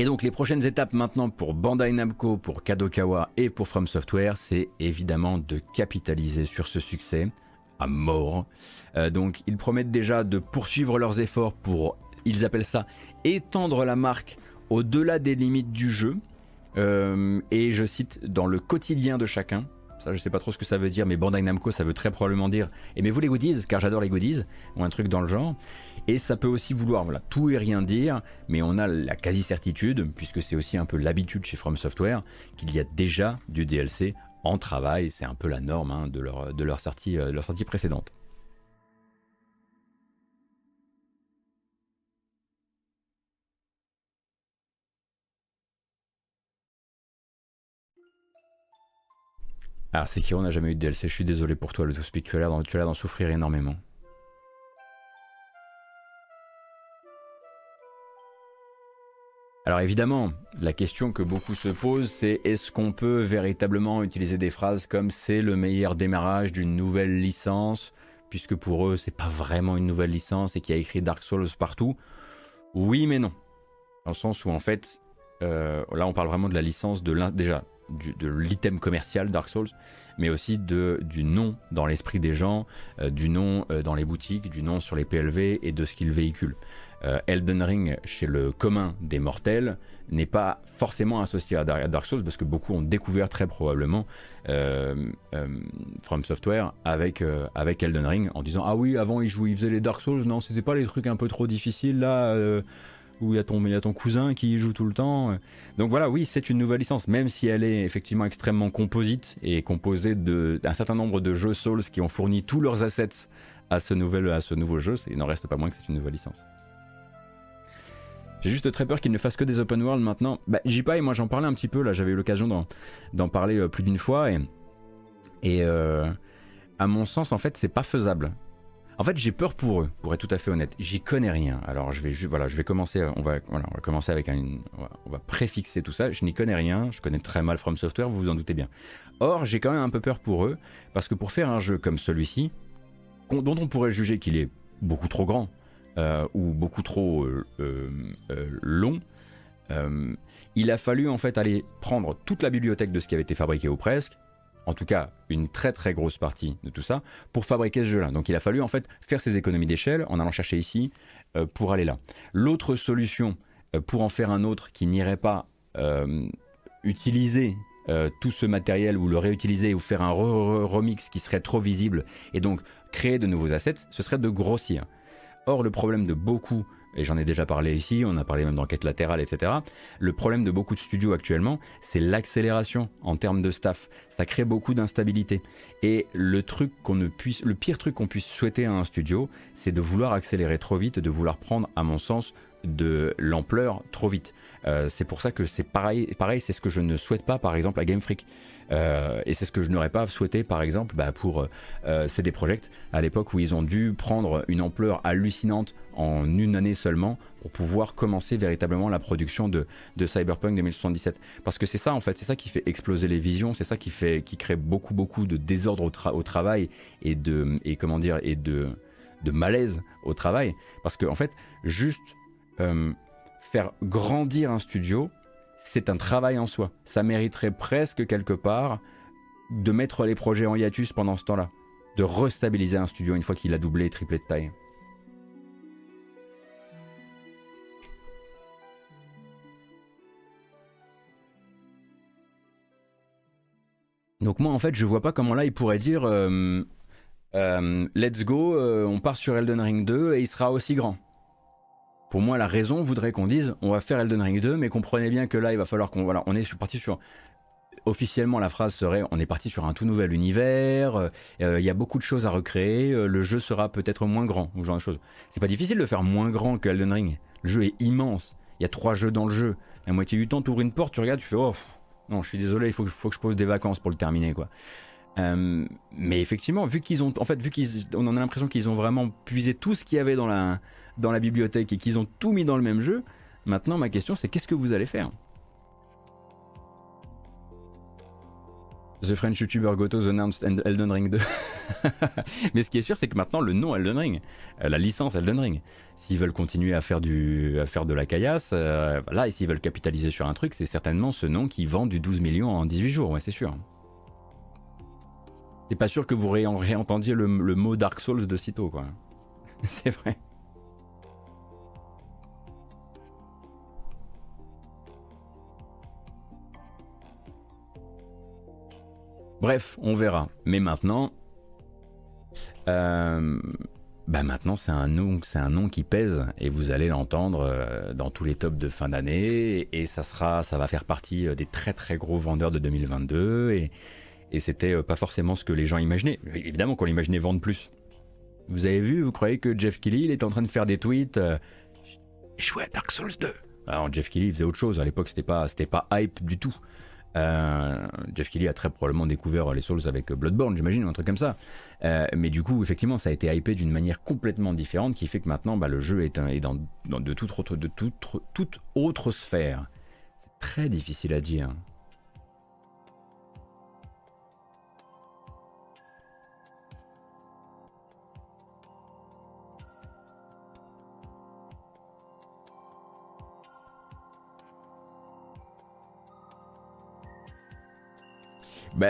Et donc les prochaines étapes maintenant pour Bandai Namco, pour Kadokawa et pour From Software, c'est évidemment de capitaliser sur ce succès à mort. Euh, donc ils promettent déjà de poursuivre leurs efforts pour, ils appellent ça, étendre la marque au-delà des limites du jeu. Euh, et je cite, dans le quotidien de chacun. Ça, je sais pas trop ce que ça veut dire, mais Bandai Namco, ça veut très probablement dire aimez-vous les goodies Car j'adore les goodies, ou un truc dans le genre. Et ça peut aussi vouloir tout et rien dire, mais on a la quasi-certitude, puisque c'est aussi un peu l'habitude chez From Software, qu'il y a déjà du DLC en travail. C'est un peu la norme hein, euh, de leur sortie précédente. Alors, Sekiro n'a jamais eu de DLC, je suis désolé pour toi, le To Speak, tu as l'air d'en- souffrir énormément. Alors évidemment, la question que beaucoup se posent, c'est est-ce qu'on peut véritablement utiliser des phrases comme c'est le meilleur démarrage d'une nouvelle licence, puisque pour eux c'est pas vraiment une nouvelle licence et qu'il y a écrit Dark Souls partout Oui mais non. Dans le sens où en fait, euh, là on parle vraiment de la licence de l'in- déjà de l'item commercial Dark Souls, mais aussi de, du nom dans l'esprit des gens, euh, du nom euh, dans les boutiques, du nom sur les PLV et de ce qu'il véhicule. Euh, Elden Ring, chez le commun des mortels, n'est pas forcément associé à Dar- à Dark Souls parce que beaucoup ont découvert très probablement From Software avec, avec Elden Ring en disant Ah oui, avant ils, jouaient, ils faisaient les Dark Souls, non, c'était pas les trucs un peu trop difficiles là où il y, a ton- cousin qui y joue tout le temps. Donc voilà, oui, c'est une nouvelle licence, même si elle est effectivement extrêmement composite et composée d'un certain nombre de jeux Souls qui ont fourni tous leurs assets à ce, nouvel, à ce nouveau jeu, il n'en reste pas moins que c'est une nouvelle licence. J'ai juste très peur qu'il ne fasse que des open world maintenant. Bah, J-Pie, moi j'en parlais un petit peu, là j'avais eu l'occasion d'en, parler euh, plus d'une fois et, et euh, à mon sens en fait c'est pas faisable. En fait j'ai peur pour eux, pour être tout à fait honnête. J'y connais rien. Alors je vais, voilà, je vais commencer, on va, voilà, on va commencer avec un, on va, préfixer tout ça. Je n'y connais rien, je connais très mal From Software, vous vous en doutez bien. Or j'ai quand même un peu peur pour eux parce que pour faire un jeu comme celui-ci, dont on pourrait juger qu'il est beaucoup trop grand, euh, ou beaucoup trop euh, euh, long, il a fallu en fait aller prendre toute la bibliothèque de ce qui avait été fabriqué ou presque, en tout cas une très très grosse partie de tout ça, pour fabriquer ce jeu-là. Donc il a fallu en fait faire ses économies d'échelle en allant chercher ici euh, pour aller là. L'autre solution euh, pour en faire un autre qui n'irait pas euh, utiliser tout ce matériel ou le réutiliser ou faire un remix qui serait trop visible et donc créer de nouveaux assets, ce serait de grossir. Or le problème de beaucoup et j'en ai déjà parlé ici, on a parlé même d'enquête latérale, etc. Le problème de beaucoup de studios actuellement, c'est l'accélération en termes de staff. Ça crée beaucoup d'instabilité. Et le truc ne puisse, le pire truc qu'on puisse souhaiter à un studio, c'est de vouloir accélérer trop vite, de vouloir prendre, à mon sens, de l'ampleur trop vite. Euh, c'est pour ça que c'est pareil, pareil c'est ce que je ne souhaite pas par exemple à Game Freak. Euh, et c'est ce que je n'aurais pas souhaité par exemple bah, pour euh, CD Projekt à l'époque où ils ont dû prendre une ampleur hallucinante en une année seulement pour pouvoir commencer véritablement la production de, Cyberpunk 2077. Parce que c'est ça en fait, c'est ça qui fait exploser les visions, c'est ça qui, fait, qui crée beaucoup beaucoup de désordre au, travail et de, comment dire, et de malaise au travail. Parce que en fait, juste euh, faire grandir un studio, c'est un travail en soi. Ça mériterait presque quelque part de mettre les projets en hiatus pendant ce temps-là, de restabiliser un studio une fois qu'il a doublé et triplé de taille. Donc moi en fait je vois pas comment là il pourrait dire euh, euh, let's go, on part sur Elden Ring 2 et il sera aussi grand. Pour moi, la raison voudrait qu'on dise on va faire Elden Ring 2, mais comprenez bien que là, il va falloir qu'on. Voilà, on est parti sur. Officiellement, la phrase serait on est parti sur un tout nouvel univers, euh, il y a beaucoup de choses à recréer, euh, le jeu sera peut-être moins grand, ou genre de choses. C'est pas difficile de faire moins grand que Elden Ring. Le jeu est immense, il y a trois jeux dans le jeu. La moitié du temps, tu ouvres une porte, tu regardes, tu fais oh, non, je suis désolé, il faut que, je pose des vacances pour le terminer, quoi. Euh, mais effectivement, vu qu'ils ont, en fait, vu qu'ils, on en a l'impression qu'ils ont vraiment puisé tout ce qu'il y avait dans la, dans la bibliothèque et qu'ils ont tout mis dans le même jeu, maintenant ma question c'est qu'est-ce que vous allez faire? The French YouTuber Gotos announced Elden Ring 2. Mais ce qui est sûr, c'est que maintenant, le nom Elden Ring, euh, la licence Elden Ring, s'ils veulent continuer à faire, du, à faire de la caillasse, euh, là, et s'ils veulent capitaliser sur un truc, c'est certainement ce nom qui vend du 12 millions en 18 jours, ouais, c'est sûr. C'est pas sûr que vous réentendiez le, le mot Dark Souls de sitôt, quoi. c'est vrai. Bref, on verra. Mais maintenant, euh, bah maintenant c'est un nom, qui pèse et vous allez l'entendre euh, dans tous les tops de fin d'année et, ça sera, ça va faire partie euh, des très très gros vendeurs de 2022 et, et c'était pas forcément ce que les gens imaginaient. Évidemment qu'on imaginait vendre plus. Vous avez vu, vous croyez que Jeff Kelly est en train de faire des tweets euh, à Dark Souls 2. Alors Jeff Kelly faisait autre chose. À l'époque c'était pas, c'était pas hype du tout. Euh, Jeff Kelly a très probablement découvert les Souls avec Bloodborne, j'imagine, un truc comme ça. Euh, mais du coup, effectivement, ça a été hypé d'une manière complètement différente qui fait que maintenant, bah, le jeu est, est dans, de, toute autre, de toute, toute autre sphère. C'est très difficile à dire. Bah,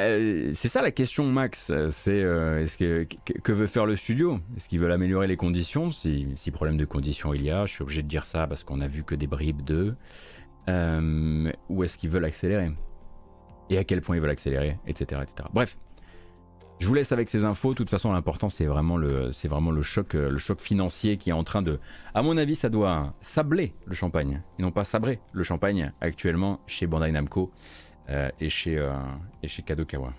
c'est ça la question, Max. C'est euh, est-ce que, que, veut faire le studio? Est-ce qu'ils veulent améliorer les conditions? Si, si, problème de conditions il y a, je suis obligé de dire ça parce qu'on a vu que des bribes d'eux. Euh, ou est-ce qu'ils veulent accélérer? Et à quel point ils veulent accélérer, etc., etc. Bref, je vous laisse avec ces infos. De toute façon, l'important c'est vraiment le, c'est vraiment le choc, le choc financier qui est en train de, à mon avis, ça doit sabler le champagne et non pas sabrer le champagne actuellement chez Bandai Namco. Euh, et, chez, euh, et chez Kadokawa.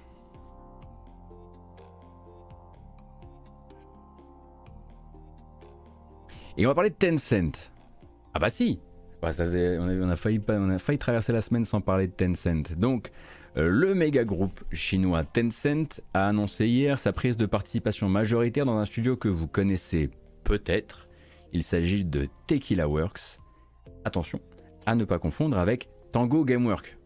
Et on va parler de Tencent. Ah bah si on, a, failli, on a failli traverser la semaine sans parler de Tencent. Donc, euh, le méga groupe chinois Tencent a annoncé hier sa prise de participation majoritaire dans un studio que vous connaissez peut-être. Il s'agit de Tequila Works. Attention, à ne pas confondre avec Tango Gameworks.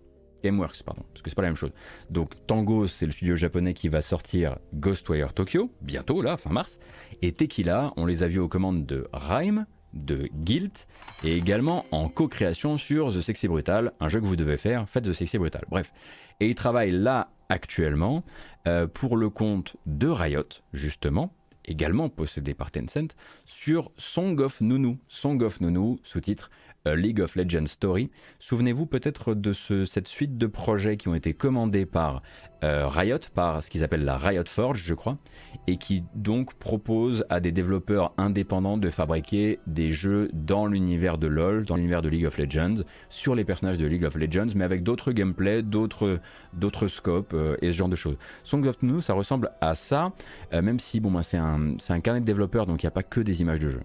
Gameworks, pardon, parce que c'est pas la même chose. Donc Tango, c'est le studio japonais qui va sortir Ghostwire Tokyo, bientôt là, fin mars. Et Tequila, on les a vus aux commandes de Rime, de Guilt et également en co-création sur The Sexy Brutal, un jeu que vous devez faire, faites The Sexy Brutal. Bref. Et il travaille là actuellement euh, pour le compte de Riot, justement, également possédé par Tencent, sur Song of Nunu. Song of Nunu, sous-titre League of Legends Story. Souvenez-vous peut-être de cette suite de projets qui ont été commandés par euh, Riot, par ce qu'ils appellent la Riot Forge, je crois, et qui donc propose à des développeurs indépendants de fabriquer des jeux dans l'univers de LoL, dans l'univers de League of Legends, sur les personnages de League of Legends, mais avec d'autres gameplays, d'autres, d'autres scopes euh, et ce genre de choses. Song of New, ça ressemble à ça, euh, même si bon, bah, c'est un, un carnet de développeurs, donc il n'y a pas que des images de jeux.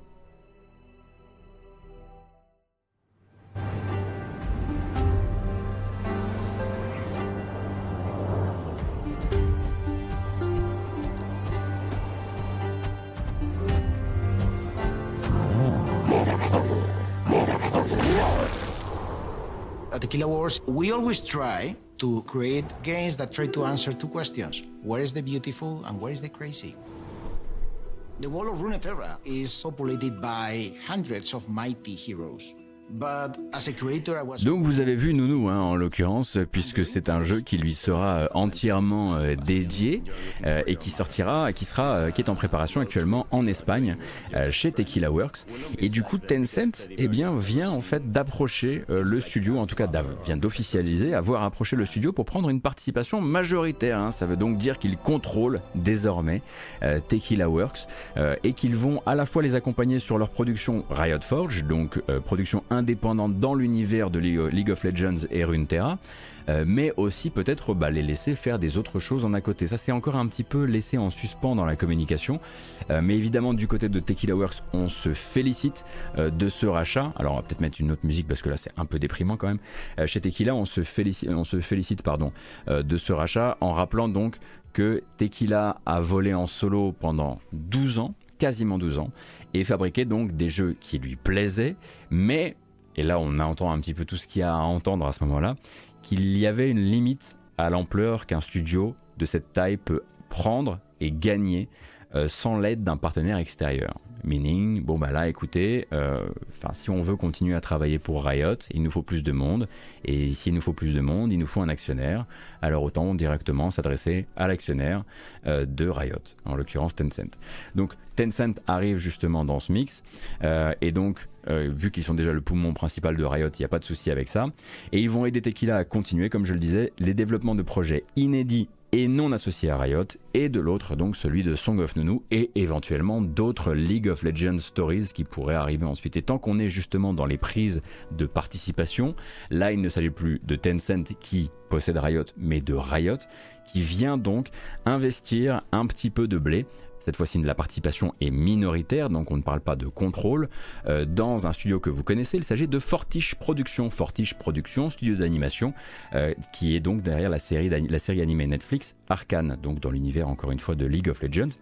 At Tequila Wars, we always try to create games that try to answer two questions. Where is the beautiful and where is the crazy? The world of Runeterra is populated by hundreds of mighty heroes. Donc vous avez vu Nounou hein, en l'occurrence, puisque c'est un jeu qui lui sera euh, entièrement euh, dédié euh, et qui sortira, qui sera, qui est en préparation actuellement en Espagne chez Tequila Works. Et du coup Tencent, eh bien, vient en fait d'approcher le studio, en tout cas vient d'officialiser, avoir approché le studio pour prendre une participation majoritaire. Hein. Ça veut donc dire qu'ils contrôlent désormais Tequila Works et qu'ils vont à la fois les accompagner sur leur production Riot Forge, donc production indépendante dans l'univers de League of Legends et Runeterra, euh, mais aussi peut-être bah, les laisser faire des autres choses en à côté. Ça c'est encore un petit peu laissé en suspens dans la communication, euh, mais évidemment du côté de Tequila Works, on se félicite euh, de ce rachat. Alors on va peut-être mettre une autre musique parce que là c'est un peu déprimant quand même. chez Tequila, on se félicite, on se félicite pardon, de ce rachat en rappelant donc que Tequila a volé en solo pendant 12 ans, quasiment 12 ans, et fabriqué donc des jeux qui lui plaisaient, mais et là on entend un petit peu tout ce qu'il y a à entendre à ce moment-là, qu'il y avait une limite à l'ampleur qu'un studio de cette taille peut prendre et gagner euh, sans l'aide d'un partenaire extérieur. Meaning, bon bah là écoutez, euh, si on veut continuer à travailler pour Riot, il nous faut plus de monde, et s'il nous faut plus de monde, il nous faut un actionnaire, alors autant directement s'adresser à l'actionnaire euh, de Riot, en l'occurrence Tencent. Donc Tencent arrive justement dans ce mix, euh, et donc vu qu'ils sont déjà le poumon principal de Riot, il n'y a pas de souci avec ça, et ils vont aider Tequila à continuer, comme je le disais, les développements de projets inédits et non associé à Riot, et de l'autre donc celui de Song of Nunu et éventuellement d'autres League of Legends stories qui pourraient arriver ensuite. Et tant qu'on est justement dans les prises de participation, là il ne s'agit plus de Tencent qui possède Riot, mais de Riot qui vient donc investir un petit peu de blé cette fois-ci la participation est minoritaire, donc on ne parle pas de contrôle, euh, dans un studio que vous connaissez, il s'agit de Fortiche Productions. Fortiche Productions, studio d'animation, euh, qui est donc derrière la série, la série animée Netflix Arkane, donc dans l'univers encore une fois de League of Legends.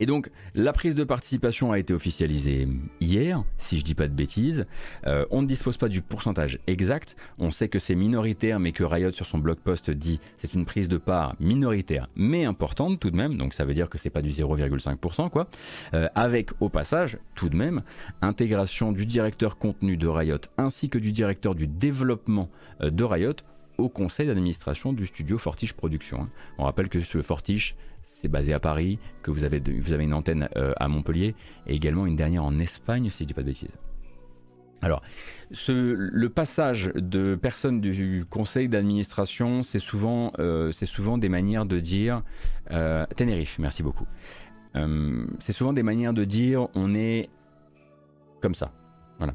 Et donc la prise de participation a été officialisée hier, si je dis pas de bêtises. Euh, on ne dispose pas du pourcentage exact. On sait que c'est minoritaire, mais que Riot sur son blog post dit c'est une prise de part minoritaire, mais importante tout de même. Donc ça veut dire que c'est pas du 0,5% quoi. Euh, avec au passage tout de même intégration du directeur contenu de Riot ainsi que du directeur du développement euh, de Riot au conseil d'administration du studio Fortiche Productions. Hein. On rappelle que ce Fortiche c'est basé à Paris, que vous avez, vous avez une antenne euh, à Montpellier et également une dernière en Espagne, si je dis pas de bêtises. Alors, le passage de personnes du conseil d'administration, c'est souvent, euh, souvent des manières de dire euh, Tenerife, merci beaucoup. c'est souvent des manières de dire on est comme ça. Voilà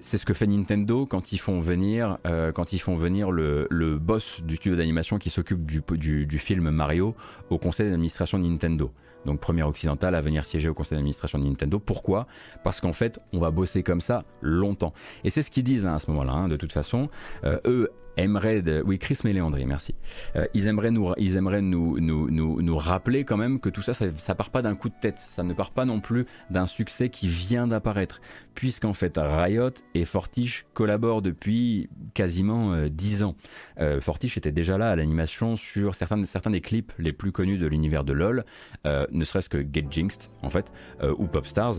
c'est ce que fait Nintendo quand ils font venir, euh, quand ils font venir le, boss du studio d'animation qui s'occupe du, du, film Mario au conseil d'administration Nintendo. Donc premier occidental à venir siéger au conseil d'administration de Nintendo. Pourquoi? Parce qu'en fait, on va bosser comme ça longtemps. Et c'est ce qu'ils disent hein, à ce moment-là. Hein, de toute façon, euh, eux aimeraient, oui Chris Méléandri, merci. ils aimeraient nous, ils aimeraient nous, nous, nous, nous, rappeler quand même que tout ça, ça, ça part pas d'un coup de tête, ça ne part pas non plus d'un succès qui vient d'apparaître, puisqu'en fait Riot et Fortiche collaborent depuis quasiment 10 ans. Fortiche était déjà là à l'animation sur certains, certains des clips les plus connus de l'univers de LoL, ne serait-ce que Get Jinxed en fait, ou Popstars,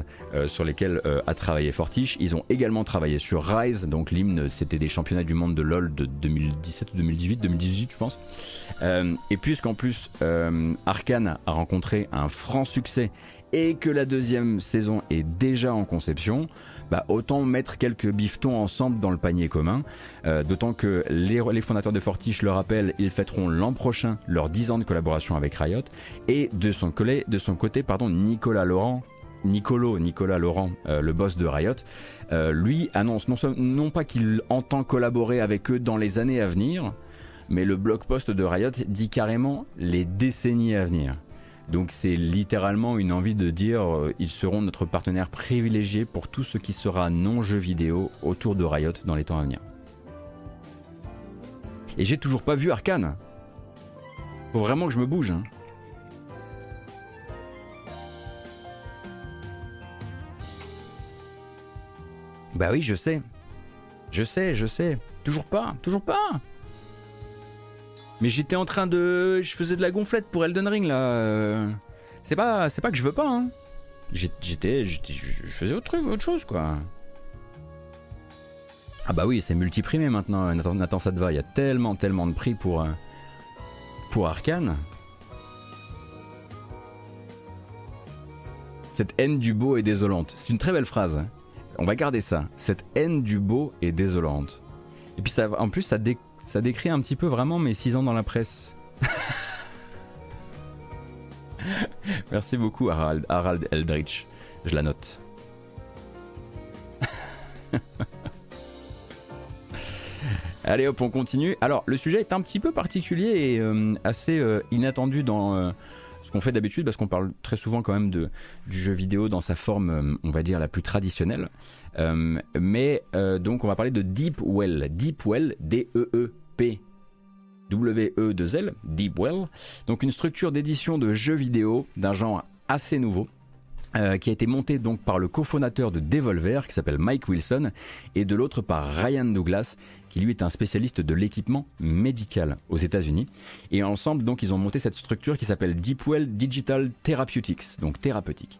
sur lesquels a travaillé Fortiche. Ils ont également travaillé sur Rise, donc l'hymne, c'était des championnats du monde de LoL de 2017 ou 2018, 2018 je pense. Euh, et puisqu'en plus euh, Arkane a rencontré un franc succès et que la deuxième saison est déjà en conception, bah autant mettre quelques bifetons ensemble dans le panier commun. Euh, d'autant que les, fondateurs de Fortiche le rappellent, ils fêteront l'an prochain leurs 10 ans de collaboration avec Riot. Et de son, côté, Nicolas Laurent Nicolo, Nicolas Laurent, euh, le boss de Riot, euh, lui annonce non, pas qu'il entend collaborer avec eux dans les années à venir, mais le blog post de Riot dit carrément les décennies à venir. Donc c'est littéralement une envie de dire euh, ils seront notre partenaire privilégié pour tout ce qui sera non jeu vidéo autour de Riot dans les temps à venir. Et j'ai toujours pas vu Arkane. Faut vraiment que je me bouge. Hein. Bah oui, je sais. Je sais, je sais. Toujours pas, toujours pas. Mais j'étais en train de. Je faisais de la gonflette pour Elden Ring là. C'est pas, c'est pas que je veux pas. Hein. J'étais, je faisais autre chose quoi. Ah bah oui, c'est multiprimé maintenant. Nathan, Nathan, ça te va. Il y a tellement, tellement de prix pour euh, pour Arkane. Cette haine du beau est désolante. C'est une très belle phrase. On va garder ça. Cette haine du beau est désolante. Et puis ça, en plus, ça, décrit un petit peu vraiment mes 6 ans dans la presse. Merci beaucoup Harald, Harald Eldritch. Je la note. Allez hop, on continue. Alors, le sujet est un petit peu particulier et euh, assez euh, inattendu dans, euh, ce qu'on fait d'habitude parce qu'on parle très souvent quand même de, du jeu vidéo dans sa forme, euh, on va dire, la plus traditionnelle. Euh, mais euh, donc on va parler de Deep Well. Deep Well, D-E-E-P. W-E-2-L, Deep Well. Donc une structure d'édition de jeux vidéo d'un genre assez nouveau. qui a été montée donc par le cofondateur de Devolver qui s'appelle Mike Wilson et de l'autre par Ryan Douglas qui lui est un spécialiste de l'équipement médical aux États-Unis. Et ensemble, donc, ils ont monté cette structure qui s'appelle Deepwell Digital Therapeutics, donc thérapeutique.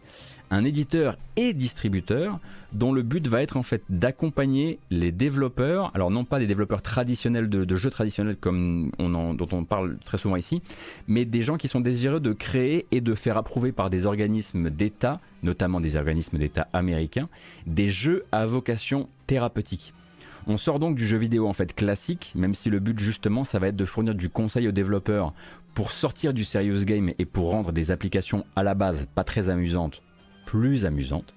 Un éditeur et distributeur dont le but va être en fait d'accompagner les développeurs, alors non pas des développeurs traditionnels de, jeux traditionnels comme on en, dont on parle très souvent ici, mais des gens qui sont désireux de créer et de faire approuver par des organismes d'État, notamment des organismes d'État américains, des jeux à vocation thérapeutique. On sort donc du jeu vidéo en fait classique, même si le but justement ça va être de fournir du conseil aux développeurs pour sortir du serious game et pour rendre des applications à la base pas très amusantes plus amusantes.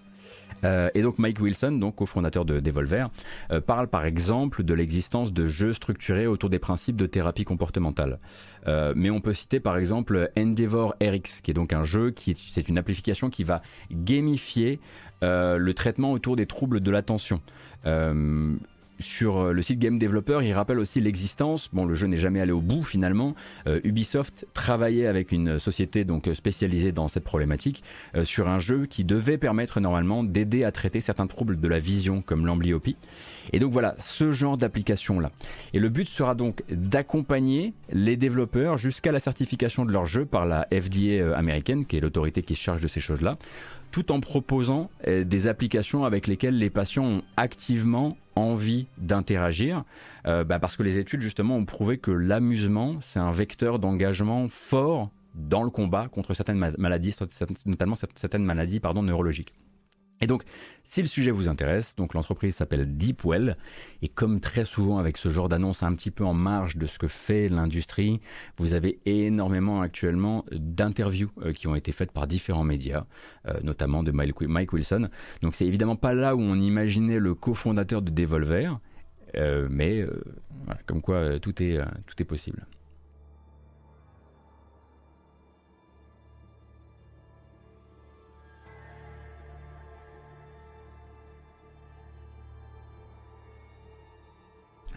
Euh, et donc Mike Wilson, donc cofondateur de Devolver, euh, parle par exemple de l'existence de jeux structurés autour des principes de thérapie comportementale. Euh, mais on peut citer par exemple Endeavor RX, qui est donc un jeu qui c'est une application qui va gamifier le traitement autour des troubles de l'attention sur euh, le site Game Developer, il rappelle aussi l'existence, bon le jeu n'est jamais allé au bout finalement, euh, Ubisoft travaillait avec une société donc spécialisée dans cette problématique euh, sur un jeu qui devait permettre normalement d'aider à traiter certains troubles de la vision comme l'amblyopie. Et donc voilà, ce genre d'application là. Et le but sera donc d'accompagner les développeurs jusqu'à la certification de leur jeu par la FDA américaine, qui est l'autorité qui se charge de ces choses-là, tout en proposant des applications avec lesquelles les patients ont activement envie d'interagir, euh, bah, parce que les études justement ont prouvé que l'amusement, c'est un vecteur d'engagement fort dans le combat contre certaines maladies, notamment certaines maladies neurologiques. Et donc, si le sujet vous intéresse, donc l'entreprise s'appelle Deepwell, et comme très souvent avec ce genre d'annonce un petit peu en marge de ce que fait l'industrie, vous avez énormément actuellement d'interviews euh, qui ont été faites par différents médias, euh, notamment de Mike Wilson. Donc c'est évidemment pas là où on imaginait le cofondateur de Devolver, euh, mais comme quoi tout est, tout est possible.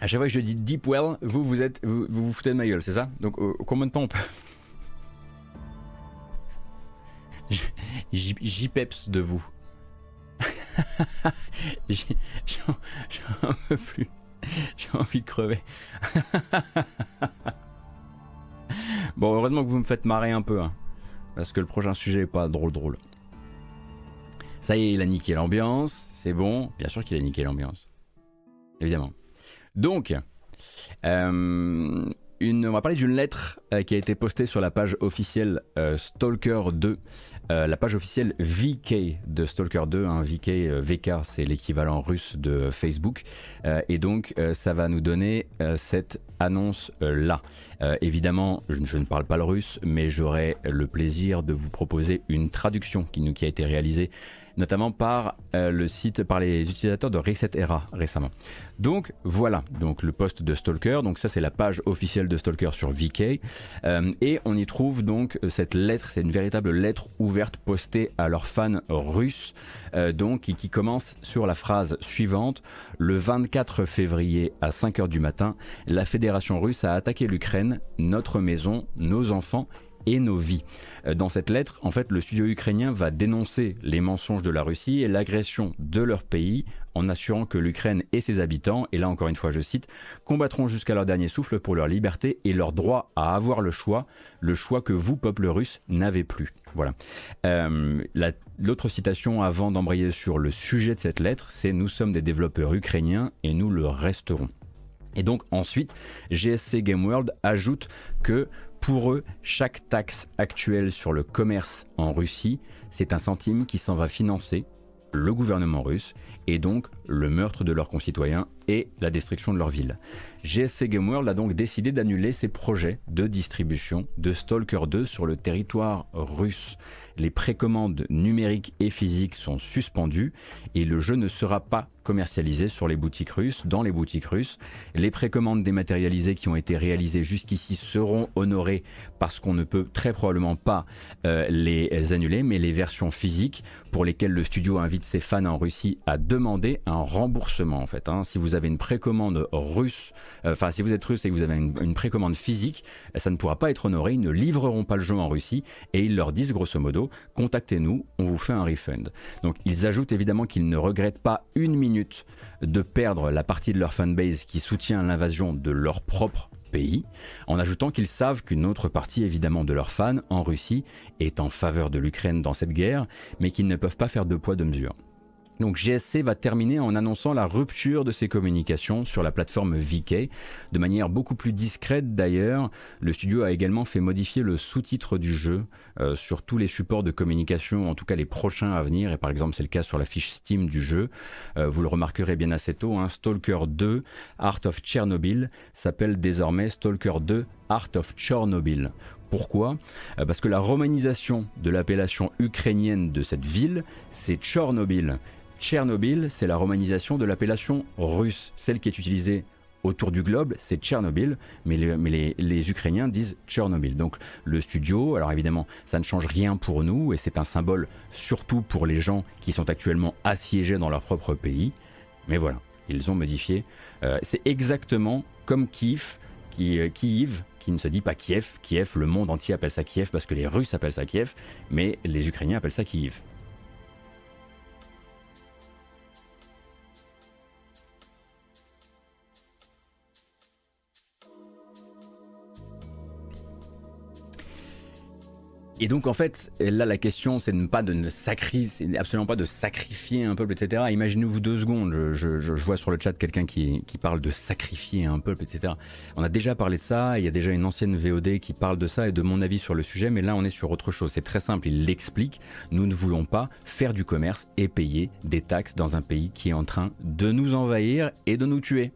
À chaque fois que je dis Deep Well, vous vous êtes vous vous, foutez de ma gueule, c'est ça Donc euh, combien de temps peps de vous. J'en peux plus. J'ai envie de crever. bon, heureusement que vous me faites marrer un peu. Hein, parce que le prochain sujet est pas drôle drôle. Ça y est, il a niqué l'ambiance. C'est bon. Bien sûr qu'il a niqué l'ambiance. Évidemment. Donc, euh, on va parler d'une lettre euh, qui a été postée sur la page officielle euh, Stalker 2 euh, la page officielle VK de Stalker 2. Hein, VK, VK c'est l'équivalent russe de Facebook. Et donc, ça va nous donner cette annonce-là. évidemment, je, ne parle pas le russe, mais j'aurai le plaisir de vous proposer une traduction qui, qui a été réalisée notamment par le site, par les utilisateurs de Reset Era récemment. Donc voilà, donc le poste de Stalker, donc ça c'est la page officielle de Stalker sur VK, euh, et on y trouve donc cette lettre, c'est une véritable lettre ouverte postée à leurs fans russes, euh, donc qui, commence sur la phrase suivante. Le 24 février à 5h du matin, la Fédération russe a attaqué l'Ukraine, notre maison, nos enfants et nos vies. Euh, dans cette lettre, en fait, le studio ukrainien va dénoncer les mensonges de la Russie et l'agression de leur pays en assurant que l'Ukraine et ses habitants, et là encore une fois je cite, combattront jusqu'à leur dernier souffle pour leur liberté et leur droit à avoir le choix, le choix que vous, peuple russe, n'avez plus. Voilà. Euh, l'autre citation avant d'embrayer sur le sujet de cette lettre, c'est Nous sommes des développeurs ukrainiens et nous le resterons. Et donc ensuite, GSC Game World ajoute que pour eux, chaque taxe actuelle sur le commerce en Russie, c'est un centime qui s'en va financer le gouvernement russe et donc le meurtre de leurs concitoyens et la destruction de leur ville. GSC Game World a donc décidé d'annuler ses projets de distribution de Stalker 2 sur le territoire russe. Les précommandes numériques et physiques sont suspendues et le jeu ne sera pas commercialisé sur les boutiques russes, dans les boutiques russes. Les précommandes dématérialisées qui ont été réalisées jusqu'ici seront honorées parce qu'on ne peut très probablement pas euh, les annuler, mais les versions physiques pour lesquelles le studio invite ses fans en Russie à demander un remboursement en fait. Hein. Si vous avez une précommande russe, euh, enfin si vous êtes russe et que vous avez une, précommande physique, ça ne pourra pas être honoré, ils ne livreront pas le jeu en Russie et ils leur disent grosso modo, contactez-nous, on vous fait un refund. Donc ils ajoutent évidemment qu'ils ne regrettent pas une minute de perdre la partie de leur fanbase qui soutient l'invasion de leur propre pays, en ajoutant qu'ils savent qu'une autre partie évidemment de leurs fans en Russie est en faveur de l'Ukraine dans cette guerre, mais qu'ils ne peuvent pas faire de poids de mesure. Donc GSC va terminer en annonçant la rupture de ses communications sur la plateforme VK. De manière beaucoup plus discrète d'ailleurs, le studio a également fait modifier le sous-titre du jeu euh, sur tous les supports de communication, en tout cas les prochains à venir, et par exemple c'est le cas sur la fiche Steam du jeu. Euh, vous le remarquerez bien assez tôt, hein, Stalker 2 Art of Chernobyl s'appelle désormais Stalker 2 Art of Chernobyl. Pourquoi? Euh, Parce que la romanisation de l'appellation ukrainienne de cette ville, c'est Tchernobyl. Tchernobyl, c'est la romanisation de l'appellation russe, celle qui est utilisée autour du globe, c'est Tchernobyl, mais, les, Ukrainiens disent Tchernobyl. Donc le studio, alors évidemment, ça ne change rien pour nous, et c'est un symbole surtout pour les gens qui sont actuellement assiégés dans leur propre pays. Mais voilà, ils ont modifié. Euh, c'est exactement comme Kiev, qui, euh, Kiev, qui ne se dit pas Kiev. Kiev, le monde entier appelle ça Kiev parce que les Russes appellent ça Kiev, mais les Ukrainiens appellent ça Kiev. Et donc en fait, là la question c'est pas de ne sacrifier, absolument pas de sacrifier un peuple, etc. Imaginez-vous deux secondes, je, vois sur le chat quelqu'un qui, parle de sacrifier un peuple, etc. On a déjà parlé de ça, il y a déjà une ancienne VOD qui parle de ça et de mon avis sur le sujet, mais là on est sur autre chose. C'est très simple, il l'explique. Nous ne voulons pas faire du commerce et payer des taxes dans un pays qui est en train de nous envahir et de nous tuer.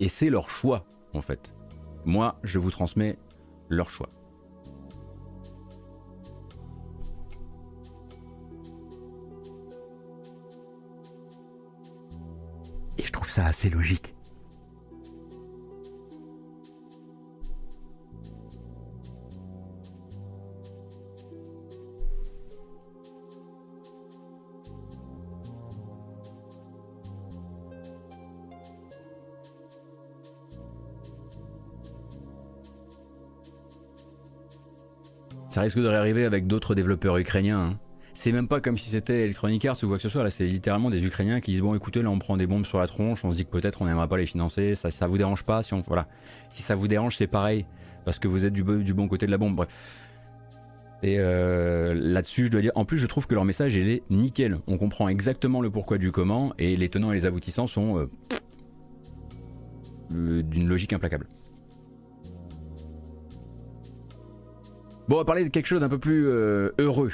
Et c'est leur choix en fait. Moi, je vous transmets leur choix. Et je trouve ça assez logique. Ça risque de réarriver avec d'autres développeurs ukrainiens. Hein. C'est même pas comme si c'était Electronic Arts ou quoi que ce soit. Là, c'est littéralement des Ukrainiens qui disent bon, écoutez, là, on prend des bombes sur la tronche. On se dit que peut-être on n'aimerait pas les financer. Ça, vous dérange pas si on voilà. Si ça vous dérange, c'est pareil parce que vous êtes du, bo- du bon côté de la bombe. Bref. Et euh, là-dessus, je dois dire, en plus, je trouve que leur message il est nickel. On comprend exactement le pourquoi du comment et les tenants et les aboutissants sont euh, euh, d'une logique implacable. Bon, on va parler de quelque chose d'un peu plus heureux.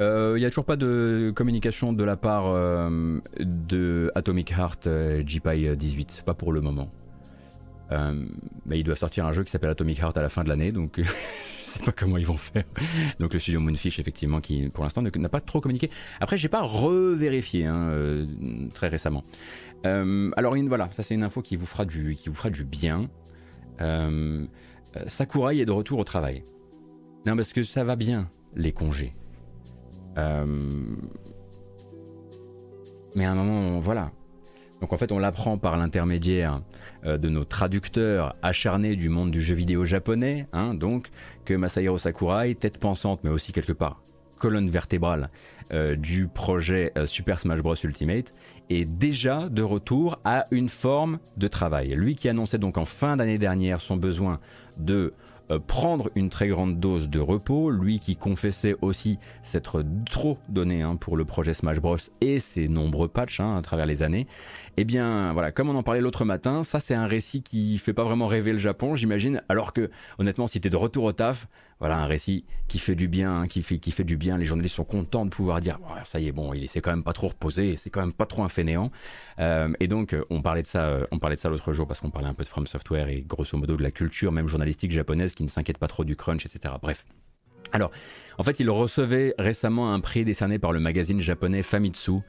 Il n'y a toujours pas de communication de la part euh, de Atomic Heart euh, GPI 18, pas pour le moment. Euh, mais ils doivent sortir un jeu qui s'appelle Atomic Heart à la fin de l'année, donc je sais pas comment ils vont faire. Donc le studio Moonfish, effectivement, qui pour l'instant ne- n'a pas trop communiqué. Après, j'ai pas revérifié hein, euh, très récemment. Euh, alors une, voilà, ça c'est une info qui vous fera du, qui vous fera du bien. Euh, euh, Sakurai est de retour au travail. Non, parce que ça va bien, les congés. Euh, Mais à un moment, voilà. Donc en fait, on l'apprend par l'intermédiaire euh, de nos traducteurs acharnés du monde du jeu vidéo japonais, hein, donc que Masahiro Sakurai, tête pensante, mais aussi quelque part colonne vertébrale euh, du projet Super Smash Bros Ultimate, est déjà de retour à une forme de travail. Lui qui annonçait donc en fin d'année dernière son besoin de euh, prendre une très grande dose de repos, lui qui confessait aussi s'être trop donné hein, pour le projet Smash Bros et ses nombreux patchs hein, à travers les années, eh bien voilà, comme on en parlait l'autre matin, ça c'est un récit qui fait pas vraiment rêver le Japon, j'imagine, alors que honnêtement si t'es de retour au taf, voilà un récit qui fait du bien, hein, qui, fait, du bien, les journalistes sont contents de pouvoir dire ça y est bon, il s'est quand même pas trop reposé, c'est quand même pas trop un fainéant. Euh, et donc euh, on parlait de ça, euh, on parlait de ça l'autre jour parce qu'on parlait un peu de From Software et grosso modo de la culture même journalistique japonaise qui ne s'inquiète pas trop du crunch, etc. Bref. Alors, en fait, il recevait récemment un prix décerné par le magazine japonais Famitsu,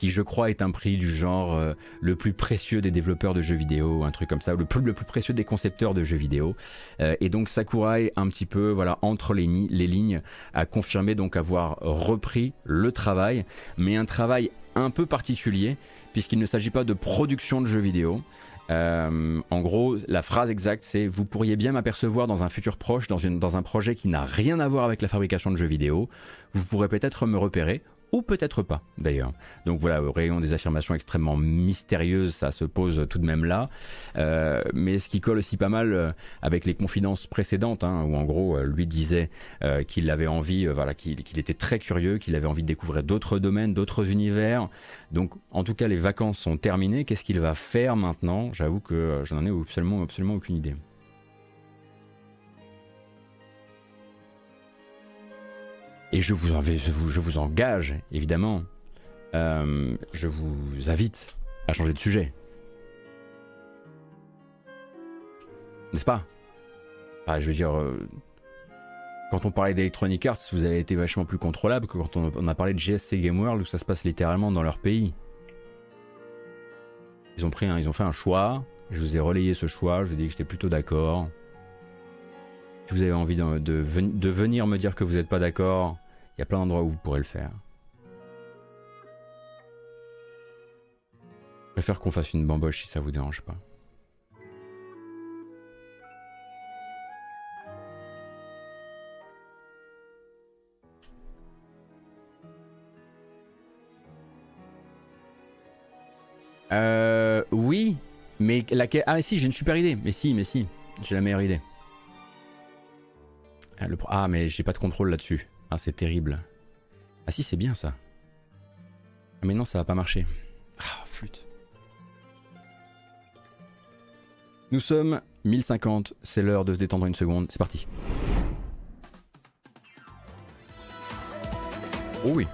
qui je crois est un prix du genre euh, le plus précieux des développeurs de jeux vidéo, un truc comme ça, le plus, le plus précieux des concepteurs de jeux vidéo. Euh, et donc Sakurai, un petit peu, voilà, entre les lignes, a confirmé donc avoir repris le travail, mais un travail un peu particulier, puisqu'il ne s'agit pas de production de jeux vidéo. Euh, en gros, la phrase exacte, c'est vous pourriez bien m'apercevoir dans un futur proche, dans, une, dans un projet qui n'a rien à voir avec la fabrication de jeux vidéo. Vous pourrez peut-être me repérer, ou peut-être pas d'ailleurs. Donc voilà, au rayon des affirmations extrêmement mystérieuses, ça se pose tout de même là. Euh, mais ce qui colle aussi pas mal euh, avec les confidences précédentes, hein, où en gros euh, lui disait qu'il avait envie, voilà, qu'il était très curieux, qu'il avait envie de découvrir d'autres domaines, d'autres univers. Donc en tout cas, les vacances sont terminées. Qu'est-ce qu'il va faire maintenant? J'avoue que je n'en ai absolument, absolument aucune idée. Et je vous, je vous, je vous engage, évidemment, euh, je vous invite à changer de sujet. N'est-ce pas? Je veux dire, euh, quand on parlait d'Electronic Arts, vous avez été vachement plus contrôlable que quand on, on a parlé de GSC Game World, où ça se passe littéralement dans leur pays. Ils ont, pris un- ils ont fait un choix, je vous ai relayé ce choix, je vous ai dit que j'étais plutôt d'accord. Si vous avez envie de, de ven- de venir me dire que vous n'êtes pas d'accord, il y a plein d'endroits où vous pourrez le faire. Je préfère qu'on fasse une bamboche si ça vous dérange pas. Euh, oui, mais laquelle Ah, si, j'ai une super idée. Mais si, mais si, j'ai la meilleure idée. Ah, mais j'ai pas de contrôle là-dessus. Ah, c'est terrible. Ah, si, c'est bien ça. Ah, mais non, ça va pas marcher. Ah, flûte. Nous sommes 1050, c'est l'heure de se détendre une seconde. C'est parti. Oh oui.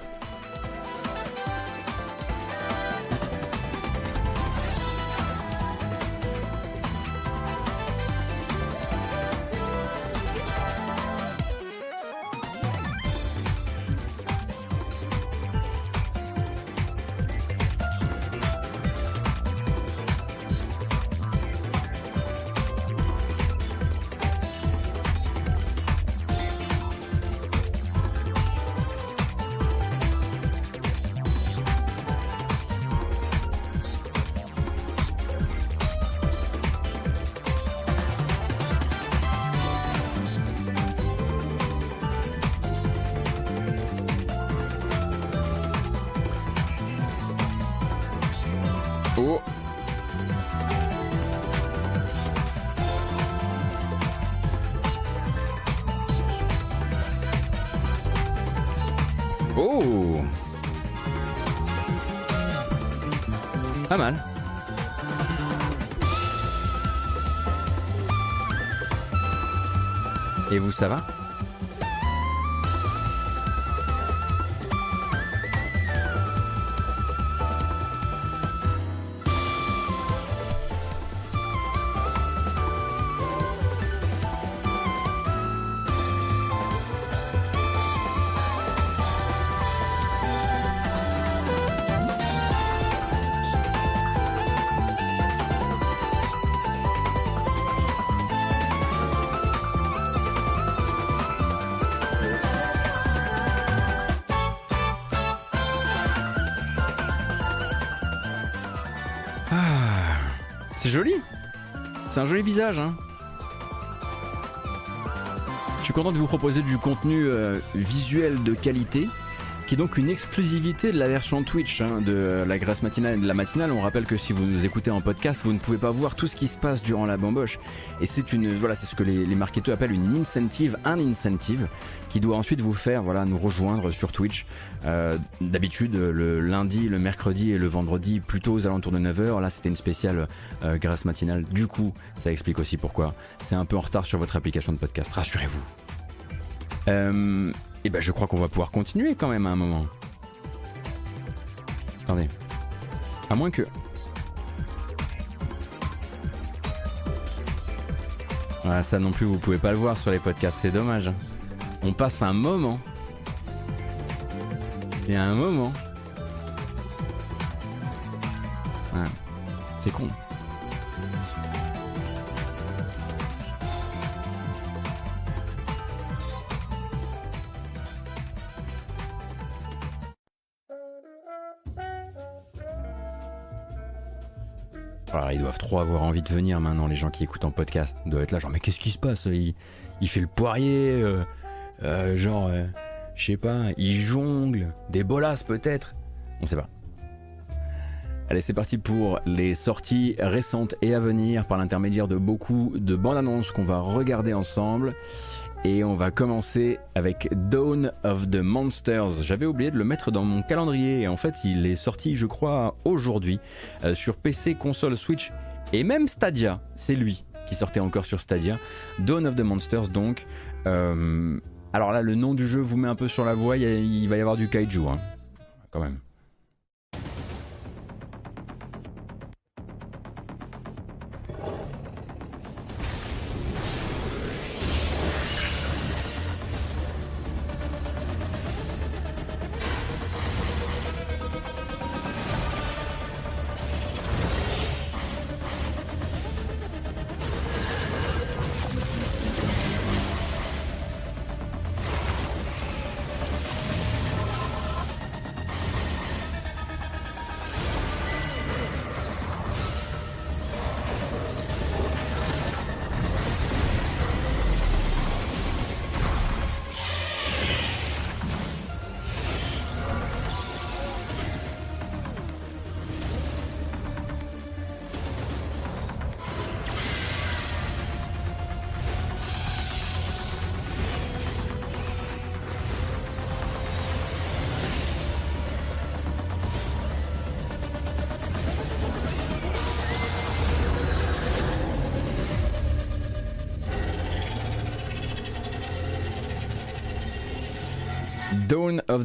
Joli visage. Hein. Je suis content de vous proposer du contenu euh, visuel de qualité, qui est donc une exclusivité de la version Twitch hein, de la Grâce matinale et de la matinale. On rappelle que si vous nous écoutez en podcast, vous ne pouvez pas voir tout ce qui se passe durant la bamboche. Et c'est une, voilà, c'est ce que les, les marketeurs appellent une incentive, un incentive, qui doit ensuite vous faire, voilà, nous rejoindre sur Twitch. Euh, D'habitude, le lundi, le mercredi et le vendredi, plutôt aux alentours de 9h. Là, c'était une spéciale euh, Grâce matinale. Du coup, ça explique aussi pourquoi c'est un peu en retard sur votre application de podcast. Rassurez-vous. Euh, et ben, je crois qu'on va pouvoir continuer quand même à un moment. Attendez. À moins que. Voilà, ça non plus, vous pouvez pas le voir sur les podcasts, c'est dommage. On passe un moment. A un moment. C'est con. Voilà, ils doivent trop avoir envie de venir maintenant, les gens qui écoutent en podcast. Ils doivent être là, genre, mais qu'est-ce qui se passe? Il, il fait le poirier, euh, euh, genre, euh, je sais pas, il jongle, des bolasses peut-être. On sait pas. Allez, c'est parti pour les sorties récentes et à venir par l'intermédiaire de beaucoup de bandes annonces qu'on va regarder ensemble. Et on va commencer avec Dawn of the Monsters. J'avais oublié de le mettre dans mon calendrier et en fait il est sorti je crois aujourd'hui euh, sur PC, console, Switch et même Stadia. C'est lui qui sortait encore sur Stadia. Dawn of the Monsters donc. Alors là le nom du jeu vous met un peu sur la voie, il, va y avoir du kaiju hein. quand même.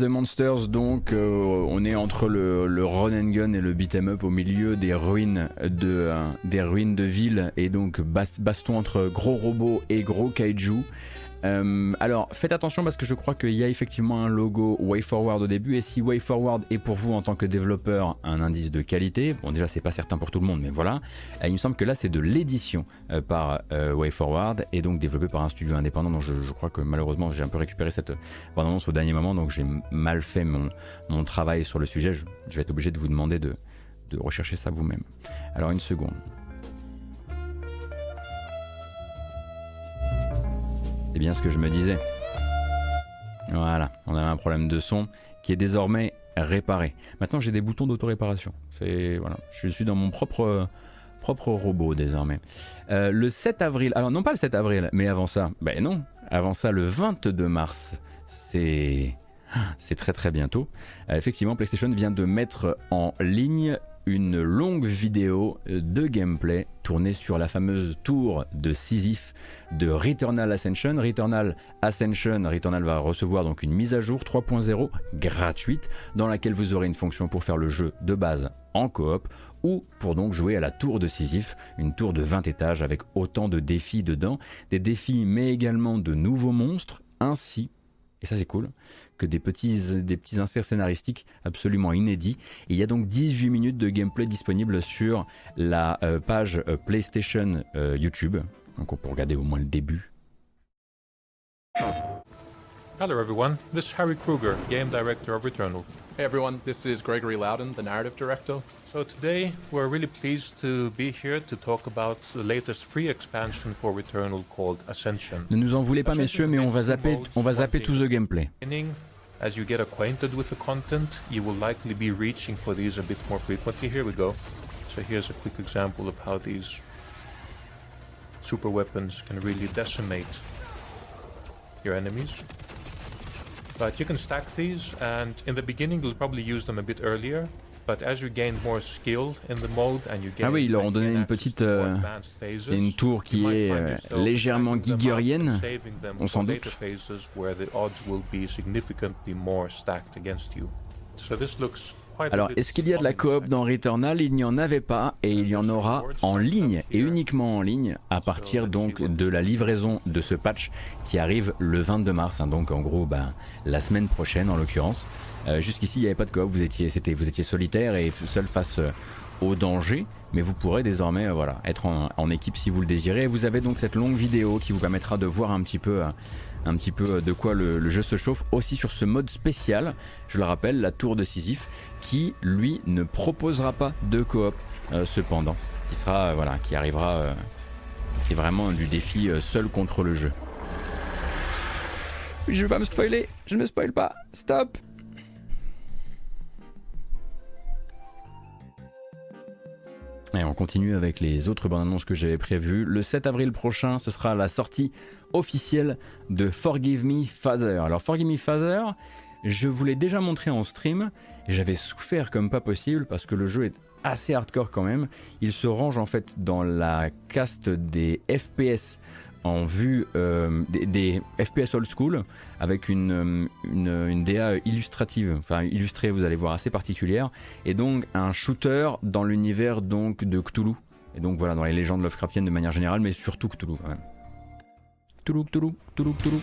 The Monsters, donc euh, on est entre le, run and gun et le beat'em up au milieu des ruines de, euh, des ruines de ville et donc bas- baston entre gros robots et gros kaiju. Euh, alors faites attention parce que je crois qu'il y a effectivement un logo WayForward au début. Et si WayForward est pour vous en tant que développeur un indice de qualité, bon déjà c'est pas certain pour tout le monde mais voilà, euh, il me semble que là c'est de l'édition euh, par WayForward et donc développé par un studio indépendant. Donc je, crois que malheureusement j'ai un peu récupéré cette bande-annonce au dernier moment. Donc j'ai mal fait mon, travail sur le sujet, je, je vais être obligé de vous demander de, de rechercher ça vous-même. Alors une seconde. Bien ce que je me disais. Voilà, on avait un problème de son qui est désormais réparer. Maintenant, j'ai des boutons d'auto-réparation. C'est voilà, je suis dans mon propre propre robot désormais. Euh, le 7 avril, alors non pas le 7 avril, mais avant ça, ben non, avant ça le 22 mars, c'est c'est très très bientôt. Euh, effectivement, PlayStation vient de mettre en ligne une longue vidéo de gameplay tournée sur la fameuse tour de Sisyphe de Returnal Ascension. Returnal Ascension, Returnal va recevoir donc une mise à jour 3.0 gratuite dans laquelle vous aurez une fonction pour faire le jeu de base en coop ou pour donc jouer à la tour de Sisyphe, une tour de 20 étages avec autant de défis dedans, des défis mais également de nouveaux monstres, ainsi, et ça c'est cool, que des petits, des petits inserts scénaristiques absolument inédits. il y a donc 18 minutes de gameplay disponible sur la euh, page euh, PlayStation euh, YouTube, donc on peut regarder au moins le début. Hello everyone, this is Harry Kruger, game director of Returnal. Hey everyone, this is Gregory Loudon, the narrative director. So today we're really pleased to be here to talk about the latest free expansion for Returnal called Ascension. Ne nous en voulez pas messieurs, mais on va zapper, on va zapper tout the gameplay. As you get acquainted with the content, you will likely be reaching for these a bit more frequently. Here we go. So here's a quick example of how these super weapons can really decimate your enemies. But you can stack these, and in the beginning you'll probably use them a bit earlier, ah oui, ils leur ont donné une petite euh, une tour qui est euh, légèrement gigurienne, on s'en doute. Alors, est-ce qu'il y a de la coop dans Returnal? Il n'y en avait pas et il y en aura en ligne et uniquement en ligne à partir donc de la livraison de ce patch qui arrive le 22 mars, hein, donc en gros bah, la semaine prochaine en l'occurrence. Euh, jusqu'ici, il n'y avait pas de coop, vous étiez, c'était, vous étiez solitaire et seul face euh, au danger, mais vous pourrez désormais euh, voilà, être en, équipe si vous le désirez. vous avez donc cette longue vidéo qui vous permettra de voir un petit peu, un petit peu de quoi le, jeu se chauffe, aussi sur ce mode spécial, je le rappelle, la tour de Sisyphe, qui lui ne proposera pas de coop cependant, qui sera, voilà, qui arrivera, c'est vraiment du défi seul contre le jeu. Je vais pas me spoiler, je ne me spoil pas, stop Et on continue avec les autres bandes annonces que j'avais prévues. Le 7 avril prochain, ce sera la sortie officielle de Forgive Me Father. Alors Forgive Me Father, je vous l'ai déjà montré en stream j'avais souffert comme pas possible parce que le jeu est assez hardcore quand même. Il se range en fait dans la caste des FPS en vue euh, des, FPS old school avec une, euh, une, DA illustrative, enfin illustrée, vous allez voir, assez particulière, et donc un shooter dans l'univers donc de Cthulhu, et donc voilà, dans les légendes Lovecraftiennes de manière générale, mais surtout Cthulhu. Cthulhu, Cthulhu, Cthulhu, Cthulhu.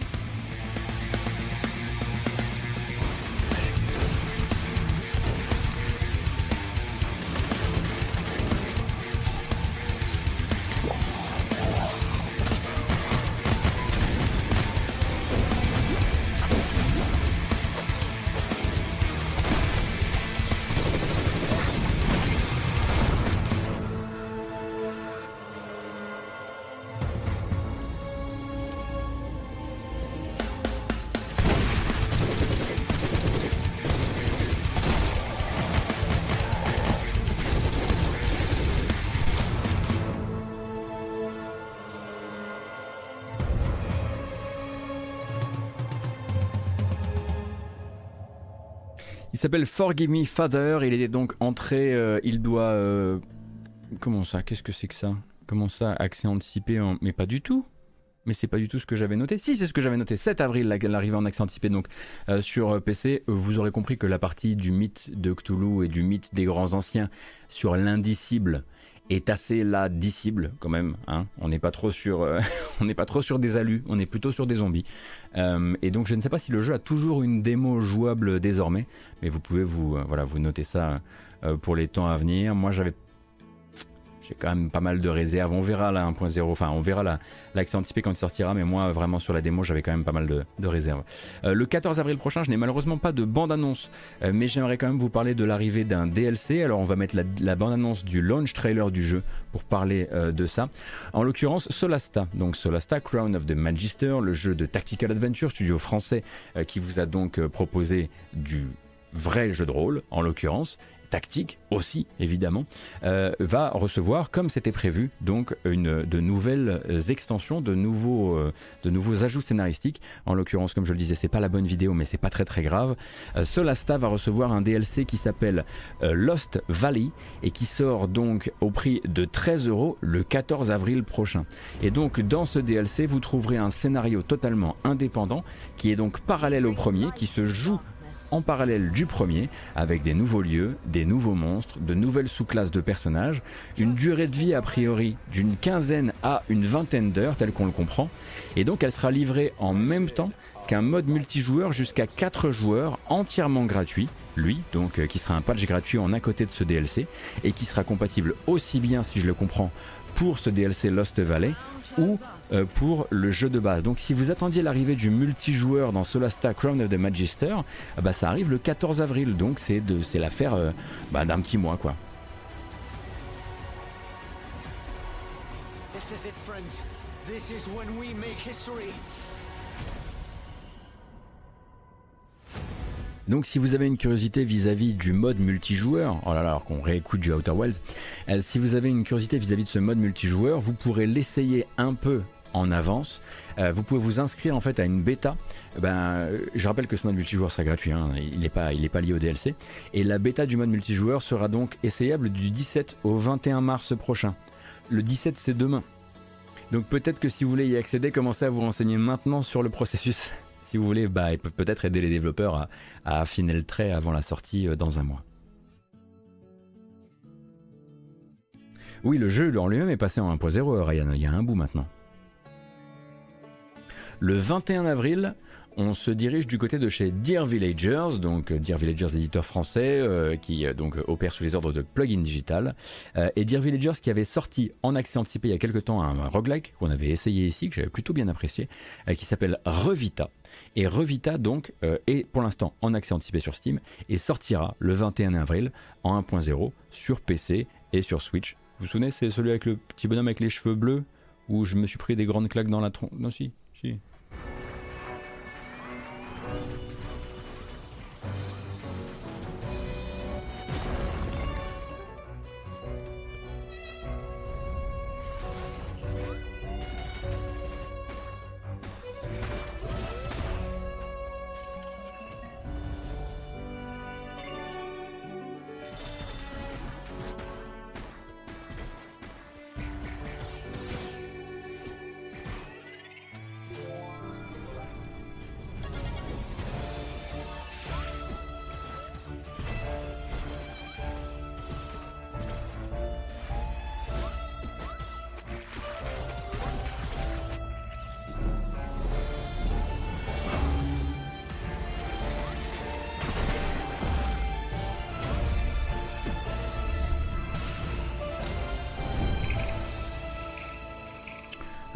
Il s'appelle Forgive Me Father. Il est donc entré. Euh, il doit. Euh, comment ça Qu'est-ce que c'est que ça? Comment ça Accès anticipé Mais pas du tout. Mais c'est pas du tout ce que j'avais noté. Si, c'est ce que j'avais noté. 7 avril, l'arrivée en accès anticipé donc euh, sur PC. Vous aurez compris que la partie du mythe de Cthulhu et du mythe des grands anciens sur l'indicible est assez là dissible quand même. Hein. On n'est pas trop sur, euh, on n'est pas trop sur des alus, on est plutôt sur des zombies. Euh, et donc je ne sais pas si le jeu a toujours une démo jouable désormais, mais vous pouvez vous, euh, voilà, vous noter ça pour les temps à venir. Moi j'avais j'ai quand même pas mal de réserves. On verra la 1.0, enfin on verra l'accès anticipé quand il sortira, mais moi vraiment sur la démo j'avais quand même pas mal de, réserves. Euh, le 14 avril prochain, je n'ai malheureusement pas de bande-annonce, euh, mais j'aimerais quand même vous parler de l'arrivée d'un DLC. Alors on va mettre la, bande-annonce du launch trailer du jeu pour parler euh, de ça. En l'occurrence Solasta, donc Solasta Crown of the Magister, le jeu de Tactical Adventure, studio français qui vous a donc proposé du vrai jeu de rôle en l'occurrence, tactique aussi évidemment, euh, va recevoir, comme c'était prévu, donc une, de nouvelles extensions, de nouveaux, euh, de nouveaux ajouts scénaristiques. En l'occurrence, comme je le disais, c'est pas la bonne vidéo, mais c'est pas très très grave. Euh, Solasta va recevoir un DLC qui s'appelle Lost Valley et qui sort donc au prix de 13 euros le 14 avril prochain. Et donc dans ce DLC, vous trouverez un scénario totalement indépendant qui est donc parallèle au premier, qui se joue en parallèle du premier, avec des nouveaux lieux, des nouveaux monstres, de nouvelles sous-classes de personnages, une durée de vie a priori d'une quinzaine à une vingtaine d'heures, tel qu'on le comprend, et donc elle sera livrée en même temps qu'un mode multijoueur jusqu'à 4 joueurs entièrement gratuit, lui, donc euh, qui sera un patch gratuit en à côté de ce DLC, et qui sera compatible aussi bien, si je le comprends, pour ce DLC Lost Valley, ou euh, pour le jeu de base. Donc si vous attendiez l'arrivée du multijoueur dans Solasta Crown of the Magister, euh, bah, ça arrive le 14 avril, donc c'est de c'est l'affaire euh, bah, d'un petit mois quoi. This is it, friends. This is when we make history. Donc si vous avez une curiosité vis-à-vis du mode multijoueur, oh là là, alors qu'on réécoute du Outer Wilds, euh, si vous avez une curiosité vis-à-vis de ce mode multijoueur, vous pourrez l'essayer un peu en avance. Euh, vous pouvez vous inscrire en fait à une bêta. Ben, euh, je rappelle que ce mode multijoueur sera gratuit, hein, il n'est pas, pas lié au DLC. Et la bêta du mode multijoueur sera donc essayable du 17 au 21 mars prochain. Le 17 c'est demain. Donc peut-être que si vous voulez y accéder, commencez à vous renseigner maintenant sur le processus. si vous voulez bah, peut-être aider les développeurs à, à affiner le trait avant la sortie euh, dans un mois. Oui, le jeu en lui-même est passé en 1.0, Ryan, il y a un bout maintenant. Le 21 avril, on se dirige du côté de chez Dear Villagers, donc euh, Dear Villagers éditeur français euh, qui euh, donc opère sous les ordres de Plugin Digital, et Dear Villagers qui avait sorti en accès anticipé il y a quelques temps un, roguelike qu'on avait essayé ici, que j'avais plutôt bien apprécié, qui s'appelle Revita. Et Revita donc est pour l'instant en accès anticipé sur Steam et sortira le 21 avril en 1.0 sur PC et sur Switch. Vous vous souvenez, c'est celui avec le petit bonhomme avec les cheveux bleus où je me suis pris des grandes claques dans la tronche? Non, si, si.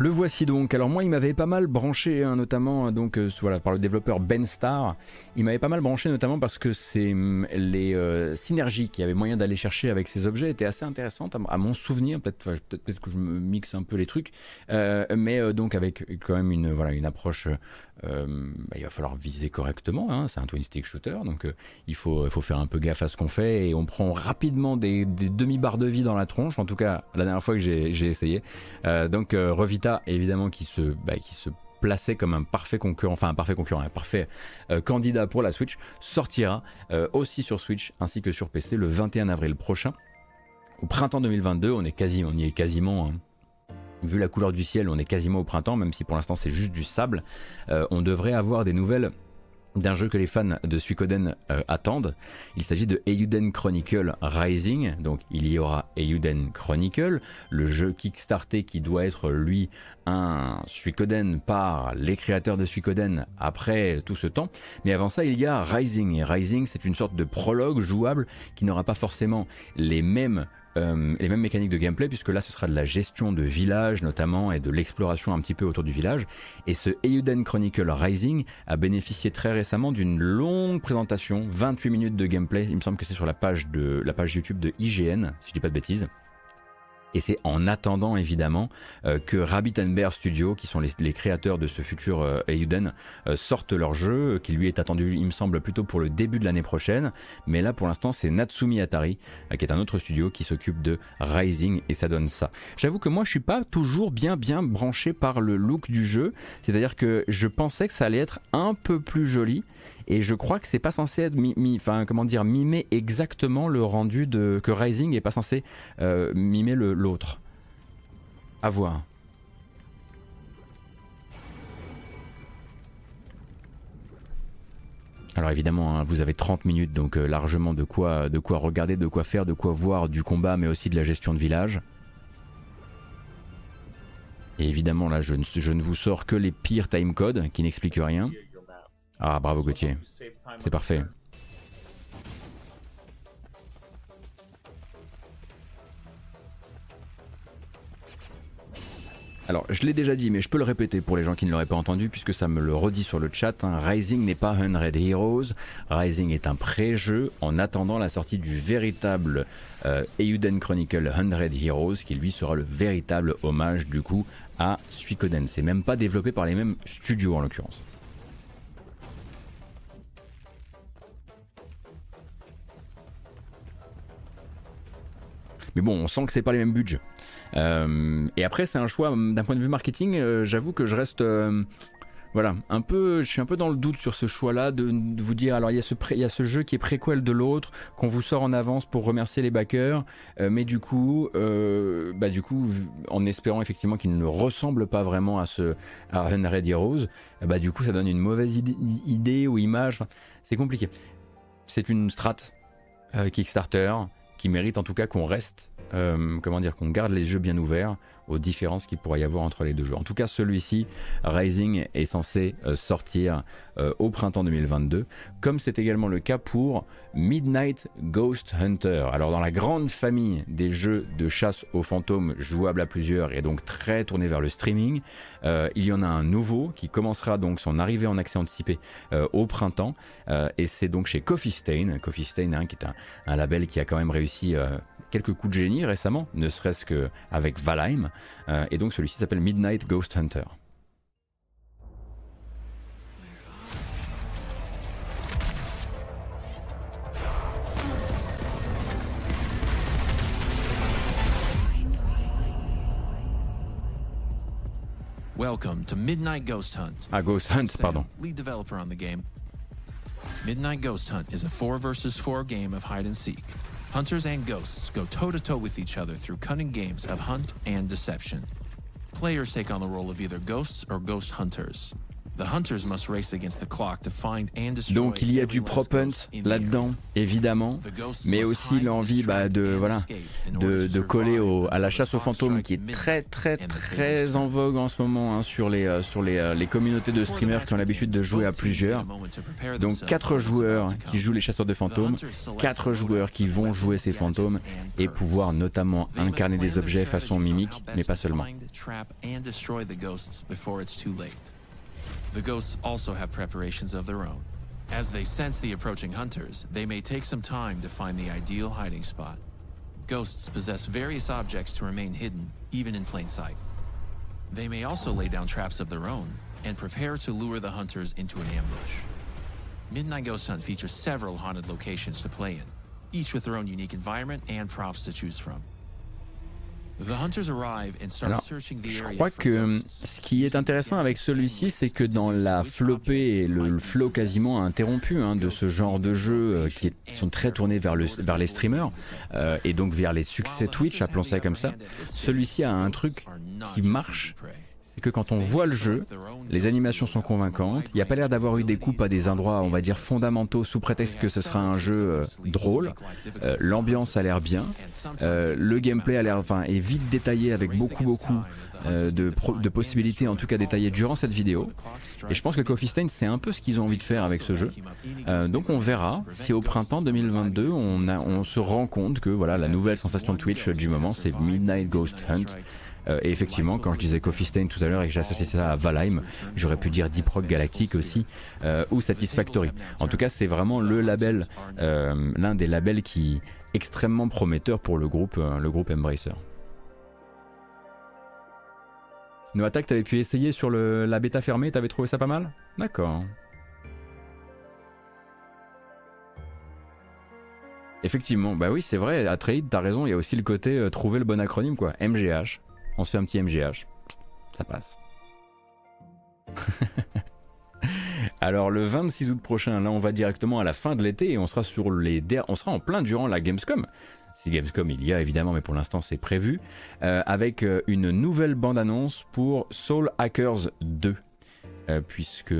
Le voici donc. Alors moi, il m'avait pas mal branché, hein, notamment donc euh, voilà par le développeur Ben Star. Il m'avait pas mal branché, notamment parce que c'est hum, les euh, synergies qu'il y avait moyen d'aller chercher avec ces objets étaient assez intéressantes à, mon souvenir. Peut-être, que je me mixe un peu les trucs, Euh, mais euh, donc avec quand même une voilà une approche. euh, bah, il va falloir viser correctement. hein, c'est un twin stick shooter, donc euh, il faut faut faire un peu gaffe à ce qu'on fait et on prend rapidement des, des demi barres de vie dans la tronche. En tout cas, la dernière fois que j'ai essayé. Euh, donc euh, Évidemment qui se bah, qui se plaçait comme un parfait concurrent, enfin un parfait concurrent, un parfait euh, candidat pour la Switch, sortira euh, aussi sur Switch ainsi que sur PC le 21 avril prochain. Au printemps 2022, on est on y est quasiment. hein. Vu la couleur du ciel, on est quasiment au printemps, même si pour l'instant c'est juste du sable. Euh, on devrait avoir des nouvelles d'un jeu que les fans de Suikoden euh, attendent. Il s'agit de Eiyuden Chronicle Rising. Donc il y aura Eiyuden Chronicle, le jeu Kickstarté qui doit être lui un Suikoden par les créateurs de Suikoden après tout ce temps. Mais avant ça, il y a Rising. Et Rising, c'est une sorte de prologue jouable qui n'aura pas forcément les mêmes euh, les mêmes mécaniques de gameplay puisque là ce sera de la gestion de village notamment et de l'exploration un petit peu autour du village. Et ce Eiyuden Chronicle Rising a bénéficié très récemment d'une longue présentation 28 minutes de gameplay. Il me semble que c'est sur la page de la page YouTube de IGN si je dis pas de bêtises Et c'est en attendant évidemment euh, que Rabbit and Bear Studio, qui sont les, créateurs de ce futur euh, euh, sortent leur jeu, euh, qui lui est attendu, il me semble, plutôt pour le début de l'année prochaine. Mais là, pour l'instant, c'est Natsumi Atari, qui est un autre studio qui s'occupe de Rising, et ça donne ça. J'avoue que moi, je suis pas toujours bien bien branché par le look du jeu. C'est-à-dire que je pensais que ça allait être un peu plus joli. Et je crois que c'est pas censé être mi, comment dire mimer exactement le rendu de que Rising est pas censé euh, mimer l'autre. À voir. Alors évidemment, hein, vous avez 30 minutes, donc euh, largement de quoi, de quoi regarder, de quoi faire, de quoi voir du combat, mais aussi de la gestion de village. Et évidemment, là, je ne, je ne vous sors que les pires timecodes qui n'expliquent rien. Ah, bravo Gauthier. C'est parfait. Alors, je l'ai déjà dit, mais je peux le répéter pour les gens qui ne l'auraient pas entendu, puisque ça me le redit sur le chat. hein. Rising n'est pas 100 Heroes. Rising est un pré-jeu en attendant la sortie du véritable euh, Eiyuden Chronicle 100 Heroes, qui lui sera le véritable hommage du coup à Suikoden. C'est même pas développé par les mêmes studios en l'occurrence. Mais bon, on sent que c'est pas les mêmes budgets. Euh, et après, c'est un choix hum, d'un point de vue marketing. euh, J'avoue que je reste, euh, voilà, un peu, je suis un peu dans le doute sur ce choix-là de, vous dire. Alors, il y a ce, jeu qui est préquel de l'autre qu'on vous sort en avance pour remercier les backers, euh, mais du coup, euh, bah du coup, en espérant effectivement qu'il ne ressemble pas vraiment à ce à Heroes, euh, bah du coup, ça donne une mauvaise idée, ou image. C'est compliqué. C'est une strat euh, Kickstarter qui mérite en tout cas qu'on reste, euh, comment dire, qu'on garde les jeux bien ouverts aux différences qu'il pourrait y avoir entre les deux jeux. En tout cas, celui-ci, Rising, est censé euh, sortir euh, au printemps 2022, comme c'est également le cas pour Midnight Ghost Hunter. Alors, dans la grande famille des jeux de chasse aux fantômes jouables à plusieurs et donc très tournés vers le streaming, il y en a un nouveau qui commencera donc son arrivée en accès anticipé au printemps, et c'est donc chez Coffee Stain, Coffee Stain hein, qui est un, un label qui a quand même réussi quelques coups de génie récemment, ne serait-ce qu'avec Valheim, euh, et donc celui-ci s'appelle Midnight Ghost Hunter. Welcome to Midnight Ghost Hunt. Ah, Ghost Hunt, pardon. Lead developer on the game. Midnight Ghost Hunt is a 4 versus 4 game of hide and seek. Hunters and ghosts go toe to toe with each other through cunning games of hunt and deception. Players take on the role of either ghosts or ghost hunters. Donc il y a du prop hunt là-dedans, évidemment, mais aussi l'envie bah, de voilà de, de coller au- à la chasse aux fantômes qui est très très très en vogue en ce moment hein, sur les euh, sur les, euh, les communautés de streamers qui ont l'habitude de jouer à plusieurs. Donc quatre joueurs qui jouent les chasseurs de fantômes, quatre joueurs qui vont jouer ces fantômes et pouvoir notamment incarner des objets façon mimique, mais pas seulement. The ghosts also have preparations of their own. As they sense the approaching hunters, they may take some time to find the ideal hiding spot. Ghosts possess various objects to remain hidden, even in plain sight. They may also lay down traps of their own and prepare to lure the hunters into an ambush. Midnight Ghost Hunt features several haunted locations to play in, each with their own unique environment and props to choose from. Alors, je crois que ce qui est intéressant avec celui-ci, c'est que dans la flopée et le, le flow quasiment interrompu hein, de ce genre de jeu euh, qui, sont très tournés vers, le, vers les streamers euh, et donc vers les succès Twitch, appelons ça comme ça, celui-ci a un truc qui marche. Que quand on voit le jeu, les animations sont convaincantes. Il n'y a pas l'air d'avoir eu des coupes à des endroits, on va dire, fondamentaux sous prétexte que ce sera un jeu euh, drôle. Euh, L'ambiance a l'air bien. Euh, le gameplay a l'air, enfin, est vite détaillé avec beaucoup, beaucoup de, possibilités, en tout cas détaillées durant cette vidéo. Et je pense que Coffee Stain, c'est un peu ce qu'ils ont envie de faire avec ce jeu. Donc on verra si au printemps 2022, on, on se rend compte que voilà, la nouvelle sensation Twitch du moment, c'est Midnight Ghost Hunt. Euh, et effectivement, quand je disais Coffee Stain tout à l'heure et que j'associais ça à Valheim, j'aurais pu dire Deep Rock Galactic aussi, euh, ou Satisfactory. En tout cas, c'est vraiment le label, euh, l'un des labels qui extrêmement prometteur pour le groupe, le groupe Embracer. No Attack, t'avais pu essayer sur la bêta fermée, t'avais trouvé ça pas mal? D'accord. Effectivement, bah oui, c'est vrai, à Trade, t'as raison, il y a aussi le côté trouver le bon acronyme, quoi. MGH. On se fait un petit MGH. Ça passe. Alors le 26 août prochain, là on va directement à la fin de l'été et on sera sur les on sera en plein durant la Gamescom. Si Gamescom il y a évidemment, mais pour l'instant c'est prévu, euh, avec euh, une nouvelle bande-annonce pour Soul Hackers 2, euh, puisque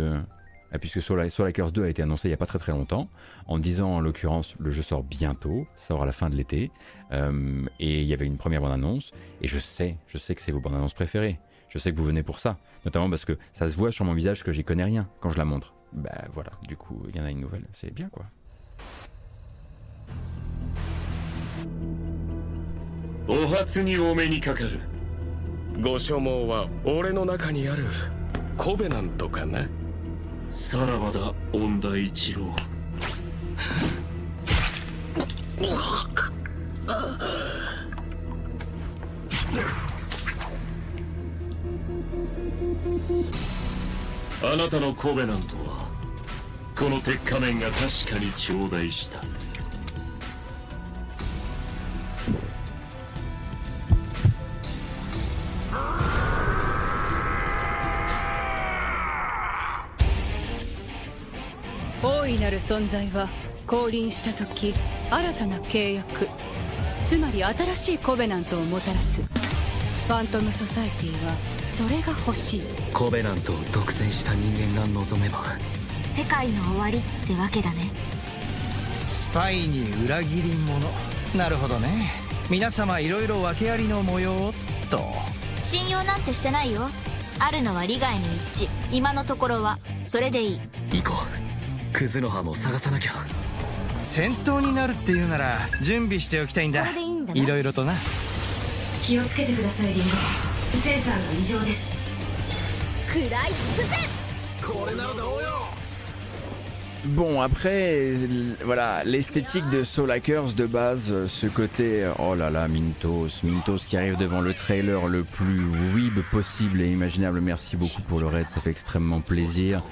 puisque Soul, Hackers 2 a été annoncé il n'y a pas très très longtemps, en disant en l'occurrence le jeu sort bientôt, sort à la fin de l'été, et il y avait une première bande-annonce, et je sais, je sais que c'est vos bandes-annonces préférées, je sais que vous venez pour ça, notamment parce que ça se voit sur mon visage que j'y connais rien quand je la montre. Bah voilà, du coup il y en a une nouvelle, c'est bien quoi. さらばだ恩田一郎。あなたのコベナントはこの鉄仮面が確かに頂戴した。大いなる存在は降臨した時新たな契約つまり新しいコベナントをもたらす。ファントムソサイティはそれが欲しい。コベナントを独占した人間が望めば世界の終わりってわけだね。スパイに裏切り者。なるほどね。皆様いろいろ訳ありの模様っと。信用なんてしてないよ。あるのは利害の一致。今のところはそれでいい。行こう クズの葉も探さなきゃ戦闘になるっていうなら準備しておきたいんだこれでいいんだないろいろとな気をつけてくださいリンゴセンサーが異常です食らい尽くせこれならどうよ Bon, après, voilà, l'esthétique de Soul Hackers de base, euh, ce côté, oh là là, Mintos, Mintos qui arrive devant le trailer le plus weeb possible et imaginable. Merci beaucoup pour le raid, ça fait extrêmement plaisir.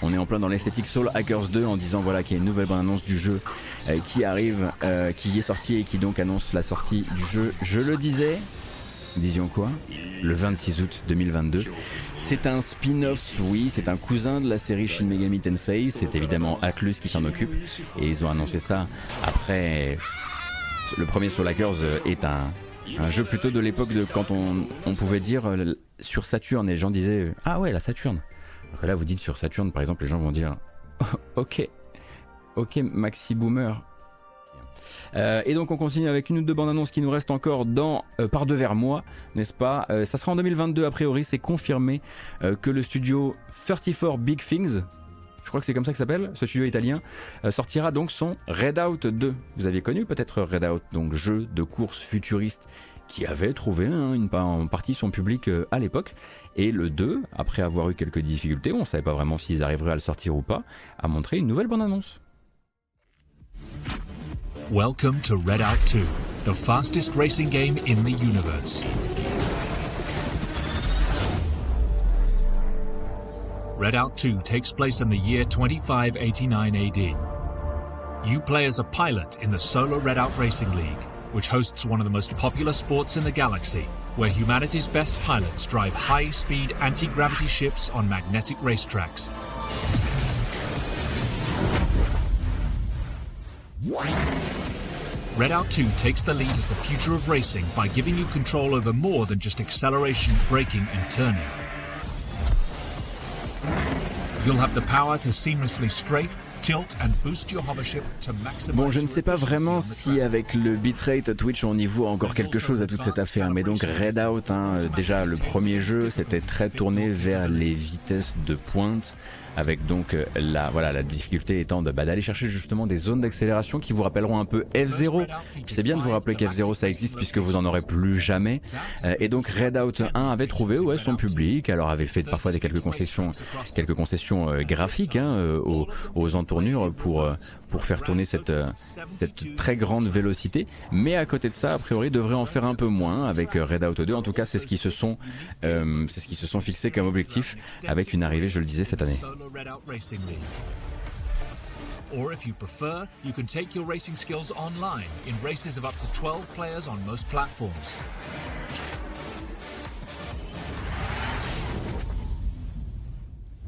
On est en plein dans l'esthétique Soul Hackers 2 en disant voilà qu'il y a une nouvelle annonce du jeu euh, qui arrive, euh, qui est sortie et qui donc annonce la sortie du jeu. Je le disais, disions quoi? Le 26 août 2022. C'est un spin-off, oui, c'est un cousin de la série Shin Megami Tensei, c'est évidemment Atlus qui s'en occupe, et ils ont annoncé ça après... Le premier Soul Hackers est un, jeu plutôt de l'époque de quand on, on pouvait dire euh, sur Saturn, et les gens disaient « Ah ouais, la Saturn !» Là, vous dites sur Saturn, par exemple, les gens vont dire Ok, ok, Maxi Boomer. Euh, et donc on continue avec une ou deux bandes annonces qui nous restent encore dans euh, par devers moi, n'est-ce pas? Euh, Ça sera en 2022 a priori, c'est confirmé euh, que le studio 34 Big Things, je crois que c'est comme ça que s'appelle, ce studio italien, sortira donc son Redout 2. Vous aviez connu peut-être Redout, donc jeu de course futuriste qui avait trouvé hein, une, en partie son public à l'époque. Et le 2, après avoir eu quelques difficultés, on ne savait pas vraiment s'ils arriveraient à le sortir ou pas, a montré une nouvelle bande-annonce. Welcome to Redout 2, the fastest racing game in the universe. Redout 2 takes place in the year 2589 AD. You play as a pilot in the Solar Redout Racing League, which hosts one of the most popular sports in the galaxy, where humanity's best pilots drive high speed anti gravity ships on magnetic racetracks. Redout 2 takes the lead as the future of racing by giving you control over more than just acceleration, braking, and turning. You'll have the power to seamlessly strafe, Bon, je ne sais pas vraiment si avec le bitrate Twitch on y voit encore quelque chose à toute cette affaire, mais donc Redout, hein, déjà le premier jeu, c'était très tourné vers les vitesses de pointe, avec donc euh, la, voilà, la difficulté étant de, bah, d'aller chercher justement des zones d'accélération qui vous rappelleront un peu F0. Puis c'est bien de vous rappeler qu'F0 ça existe puisque vous en aurez plus jamais. Euh, et donc Redout 1 avait trouvé ouais, son public, alors avait fait parfois des quelques concessions, quelques concessions euh, graphiques hein, aux, aux entours tournure pour, pour faire tourner cette, cette très grande vélocité. Mais à côté de ça, a priori, devrait en faire un peu moins avec Redout 2. En tout cas, c'est ce qu'ils se sont, euh, c'est ce qu'ils se sont fixé comme objectif avec une arrivée, je le disais, cette année. Redout Racing League. Or if you prefer, you can take your racing skills online in races of up to 12 players on most platforms.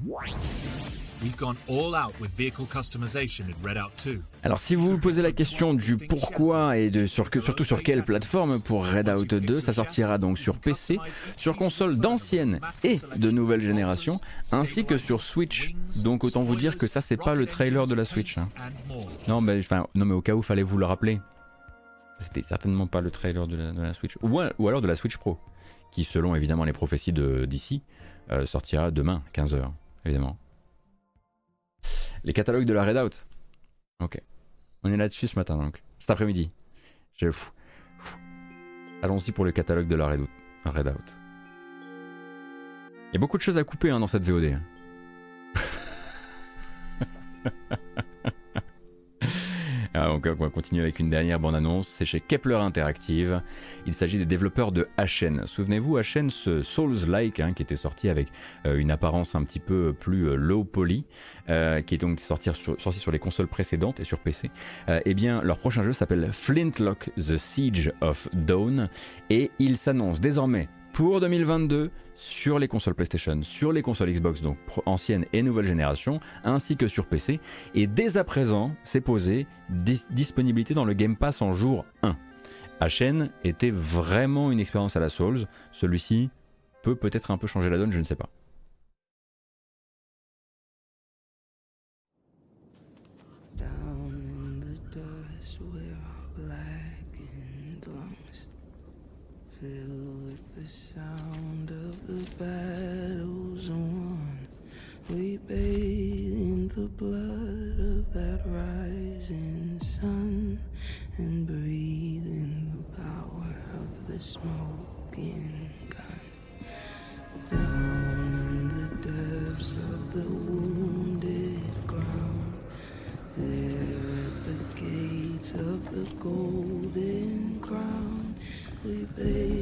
We've gone all out with vehicle customization in Redout 2. Alors si vous vous posez la question du pourquoi et de sur que, surtout sur quelle plateforme pour Redout 2, ça sortira donc sur PC, sur console d'ancienne et de nouvelle génération, ainsi que sur Switch. Donc autant vous dire que ça c'est pas le trailer de la Switch. hein. Non mais enfin non mais au cas où fallait vous le rappeler. C'était certainement pas le trailer de la, de la Switch ou, ou alors de la Switch Pro, qui selon évidemment les prophéties d'ici euh, sortira demain 15h évidemment. Les catalogues de la Redout. Ok. On est là-dessus ce matin donc. Cet après-midi. Fou. Allons-y pour le catalogue de la Redout. Redout. Il y a beaucoup de choses à couper hein, dans cette VOD. Ah, on va continuer avec une dernière bande-annonce. C'est chez Kepler Interactive. Il s'agit des développeurs de Ashen. Souvenez-vous, Ashen, ce Souls-like, hein, qui était sorti avec euh, une apparence un petit peu plus euh, low poly, euh, qui est donc sorti sur, les consoles précédentes et sur PC. Eh bien, leur prochain jeu s'appelle Flintlock The Siege of Dawn. Et il s'annonce désormais pour 2022 sur les consoles PlayStation, sur les consoles Xbox, donc ancienne et nouvelle génération, ainsi que sur PC. Et dès à présent, c'est posé dis- disponibilité dans le Game Pass en jour 1. Ashen était vraiment une expérience à la Souls. Celui-ci peut peut-être un peu changer la donne, je ne sais pas. Down bathe in the blood of that rising sun and breathe in the power of the smoking gun. Down in the depths of the wounded ground. There at the gates of the golden crown, we bathe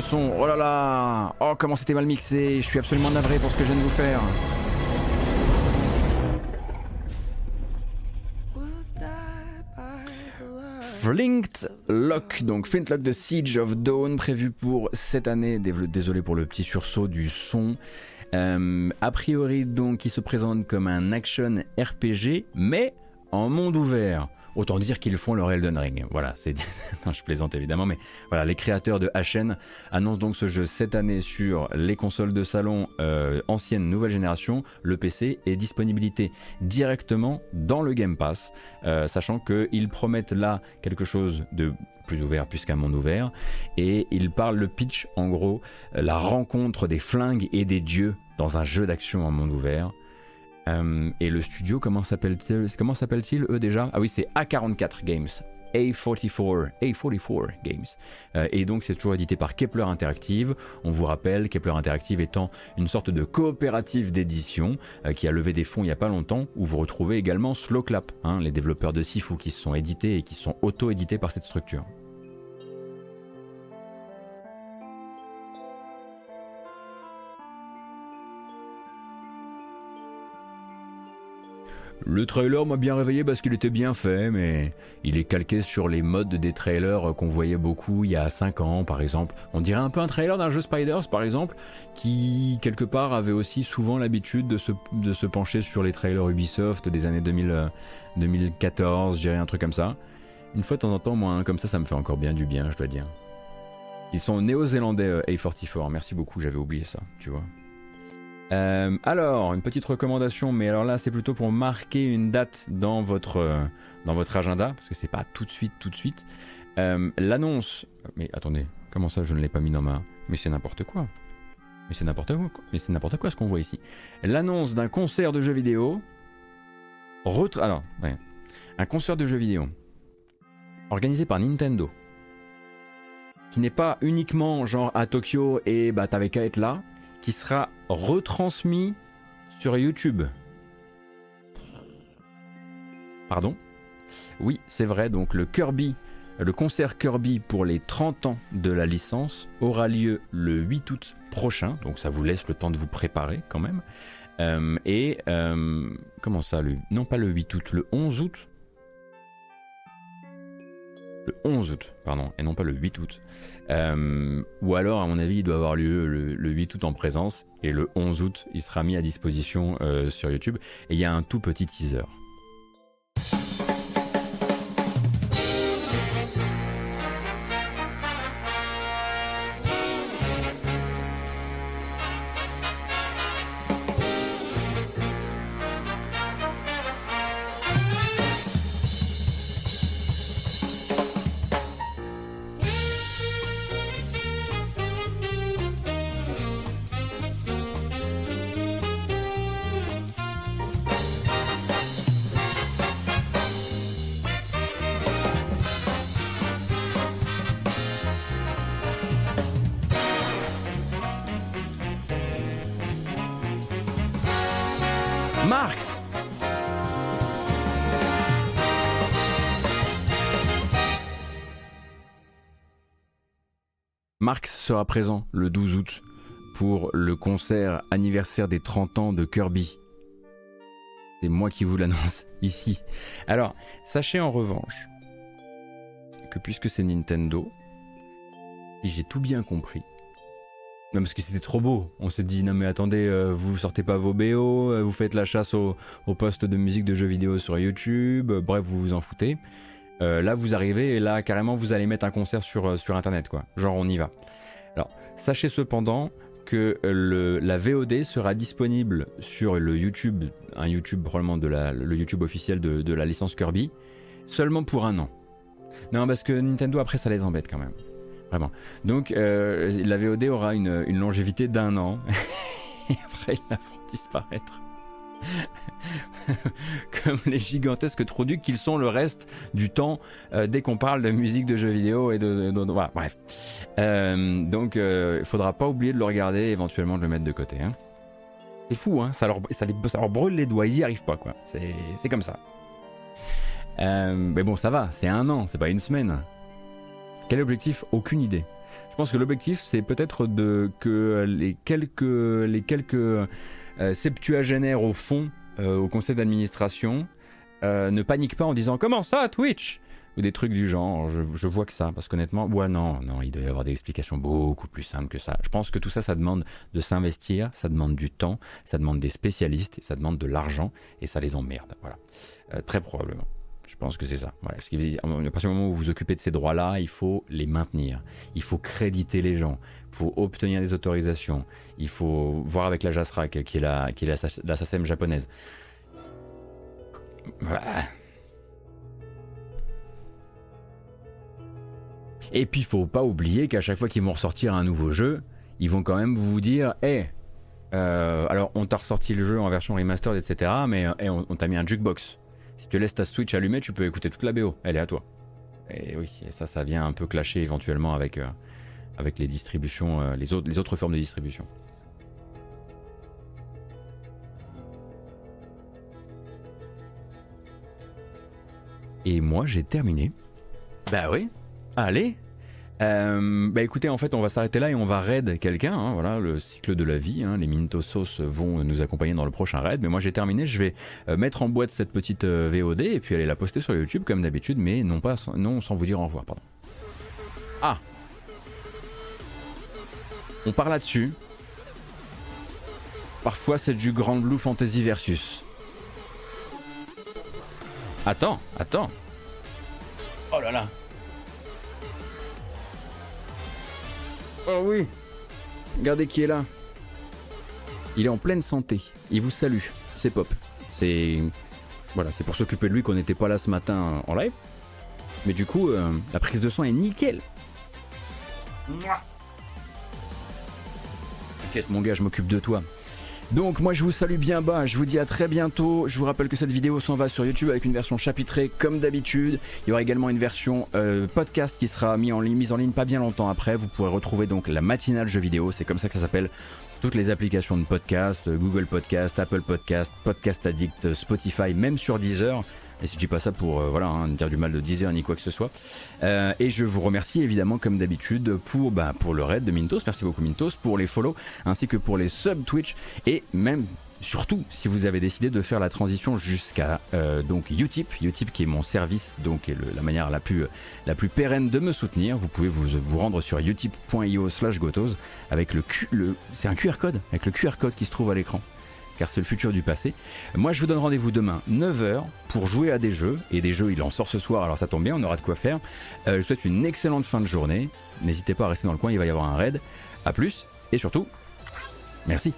son. Oh là là. Oh, comment c'était mal mixé. Je suis absolument navré pour ce que je viens de vous faire. Flinked Lock, donc Flintlock The Siege of Dawn, prévu pour cette année. Désolé pour le petit sursaut du son. Euh, a priori, donc, il se présente comme un action RPG, mais en monde ouvert. Autant dire qu'ils font leur Elden Ring. Voilà, c'est. non, je plaisante évidemment, mais voilà, les créateurs de Ashen annoncent donc ce jeu cette année sur les consoles de salon euh, ancienne, nouvelle génération, le PC et disponibilité directement dans le Game Pass, euh, sachant qu'ils promettent là quelque chose de plus ouvert puisqu'un monde ouvert et ils parlent le pitch en gros euh, la rencontre des flingues et des dieux dans un jeu d'action en monde ouvert euh, et le studio, comment s'appelle-t-il Comment s'appelle-t-il eux déjà? Ah oui, c'est A44 Games. A44, A44 Games. Euh, et donc c'est toujours édité par Kepler Interactive. On vous rappelle, Kepler Interactive étant une sorte de coopérative d'édition euh, qui a levé des fonds il n'y a pas longtemps, où vous retrouvez également Slowclap, hein, les développeurs de Sifu qui se sont édités et qui sont auto-édités par cette structure. Le trailer m'a bien réveillé parce qu'il était bien fait, mais il est calqué sur les modes des trailers qu'on voyait beaucoup il y a 5 ans, par exemple. On dirait un peu un trailer d'un jeu Spiders, par exemple, qui, quelque part, avait aussi souvent l'habitude de se, pencher sur les trailers Ubisoft des années 2000, euh, 2014, je dirais un truc comme ça. Une fois de temps en temps, moi, comme ça, ça me fait encore bien du bien, je dois dire. Ils sont néo-zélandais, euh, A44. Merci beaucoup, j'avais oublié ça, tu vois. Euh, alors, une petite recommandation, mais alors là, c'est plutôt pour marquer une date dans votre, euh, dans votre agenda, parce que c'est pas tout de suite, tout de suite. Euh, L'annonce. Mais attendez, comment ça, je ne l'ai pas mis dans ma. Mais c'est n'importe quoi. Mais c'est n'importe quoi. Mais c'est n'importe quoi ce qu'on voit ici. L'annonce d'un concert de jeux vidéo. Retra... Alors. Un concert de jeux vidéo organisé par Nintendo. Qui n'est pas uniquement genre à Tokyo et bah t'avais qu'à être là qui sera retransmis sur YouTube. Pardon? Oui, c'est vrai, donc le Kirby, le concert Kirby pour les 30 ans de la licence aura lieu le 8 août prochain, donc ça vous laisse le temps de vous préparer quand même. Euh, et euh, comment ça, le, non pas le 8 août, le 11 août? Le 11 août, pardon, et non pas le 8 août. Euh, ou alors, à mon avis, il doit avoir lieu le, le 8 août en présence, et le 11 août, il sera mis à disposition euh, sur YouTube. Et il y a un tout petit teaser. Présent le 12 août pour le concert anniversaire des 30 ans de Kirby. C'est moi qui vous l'annonce ici. Alors, sachez en revanche que puisque c'est Nintendo, si j'ai tout bien compris, non, parce que c'était trop beau. On s'est dit, non mais attendez, euh, vous sortez pas vos BO, euh, vous faites la chasse au, au poste de musique de jeux vidéo sur YouTube, euh, bref, vous vous en foutez. Euh, là, vous arrivez et là, carrément, vous allez mettre un concert sur, sur Internet, quoi. Genre, on y va. Sachez cependant que euh, la VOD sera disponible sur le YouTube, un YouTube probablement de la, le YouTube officiel de, la licence Kirby, seulement pour un an. Non, parce que Nintendo, après, ça les embête quand même. Vraiment. Donc, euh, la VOD aura une, une longévité d'un an. et après, ils la feront disparaître. Comme les gigantesques trous qu'ils sont le reste du temps euh, dès qu'on parle de musique de jeux vidéo et de. voilà, bref. Euh, donc, euh, il faudra pas oublier de le regarder et éventuellement de le mettre de côté. hein. C'est fou, hein. Ça leur, ça, leur brûle les doigts, ils y arrivent pas, quoi. C'est comme ça. Euh, mais bon, ça va, c'est un an, c'est pas une semaine. Quel objectif? Aucune idée. Je pense que l'objectif, c'est peut-être de que les quelques, les quelques euh, septuagénaires au fond, euh, au conseil d'administration, euh, ne paniquent pas en disant comment ça, Twitch? Ou des trucs du genre. Je, vois que ça, parce qu'honnêtement, ouais, non, non, il doit y avoir des explications beaucoup plus simples que ça. Je pense que tout ça, ça demande de s'investir, ça demande du temps, ça demande des spécialistes, ça demande de l'argent, et ça les emmerde. Voilà, très probablement. Je pense que c'est ça. Voilà. Parce qu'à partir du moment où vous vous occupez de ces droits-là, il faut les maintenir. Il faut créditer les gens. Il faut obtenir des autorisations. Il faut voir avec la JASRAC, qui est la, qui est la, SACEM japonaise. Et puis, il faut pas oublier qu'à chaque fois qu'ils vont ressortir un nouveau jeu, ils vont quand même vous dire Hé, alors on t'a ressorti le jeu en version remastered, etc., mais eh, on, t'a mis un jukebox. Si tu laisses ta Switch allumée, tu peux écouter toute la BO. Elle est à toi. Et oui, ça, ça vient un peu clasher éventuellement avec, euh, avec les distributions, euh, les, autres, les autres formes de distribution. Et moi, j'ai terminé. Bah oui. Allez. Euh, bah écoutez, en fait, on va s'arrêter là et on va raid quelqu'un. hein, voilà, le cycle de la vie. hein, les Mintosos vont nous accompagner dans le prochain raid. Mais moi, j'ai terminé. Je vais euh, mettre en boîte cette petite euh, VOD et puis aller la poster sur YouTube comme d'habitude, mais non pas, non sans vous dire au revoir. Pardon. Ah. On part là-dessus. Parfois, c'est du Grand Blue Fantasy versus. Attends, attends. Oh là là. Oh oui. Regardez qui est là. Il est en pleine santé. Il vous salue. C'est Pop. C'est voilà, c'est pour s'occuper de lui qu'on n'était pas là ce matin en live. Mais du coup, euh, la prise de sang est nickel. Mouah. Mon gars, je m'occupe de toi. Donc moi je vous salue bien bas, je vous dis à très bientôt. Je vous rappelle que cette vidéo s'en va sur YouTube avec une version chapitrée comme d'habitude. Il y aura également une version euh, podcast qui sera mise en, ligne, mise en ligne pas bien longtemps après. Vous pourrez retrouver donc la matinale jeu vidéo, c'est comme ça que ça s'appelle. Toutes les applications de podcast, euh, Google Podcast, Apple Podcast, Podcast Addict, euh, Spotify, même sur Deezer. Et si je dis pas ça pour euh, voilà, hein, dire du mal de Deezer ni quoi que ce soit. Euh, et je vous remercie évidemment comme d'habitude pour, bah, pour le raid de Mintos. Merci beaucoup Mintos pour les follow ainsi que pour les sub Twitch et même surtout si vous avez décidé de faire la transition jusqu'à euh, donc Utip, Utip qui est mon service donc est la manière la plus la plus pérenne de me soutenir. Vous pouvez vous, vous rendre sur utip.io/gotos avec le, Q- le c'est un QR code avec le QR code qui se trouve à l'écran car c'est le futur du passé. Moi, je vous donne rendez-vous demain, 9h, pour jouer à des jeux. Et des jeux, il en sort ce soir, alors ça tombe bien, on aura de quoi faire. Euh, je vous souhaite une excellente fin de journée. N'hésitez pas à rester dans le coin, il va y avoir un raid. A plus, et surtout, merci.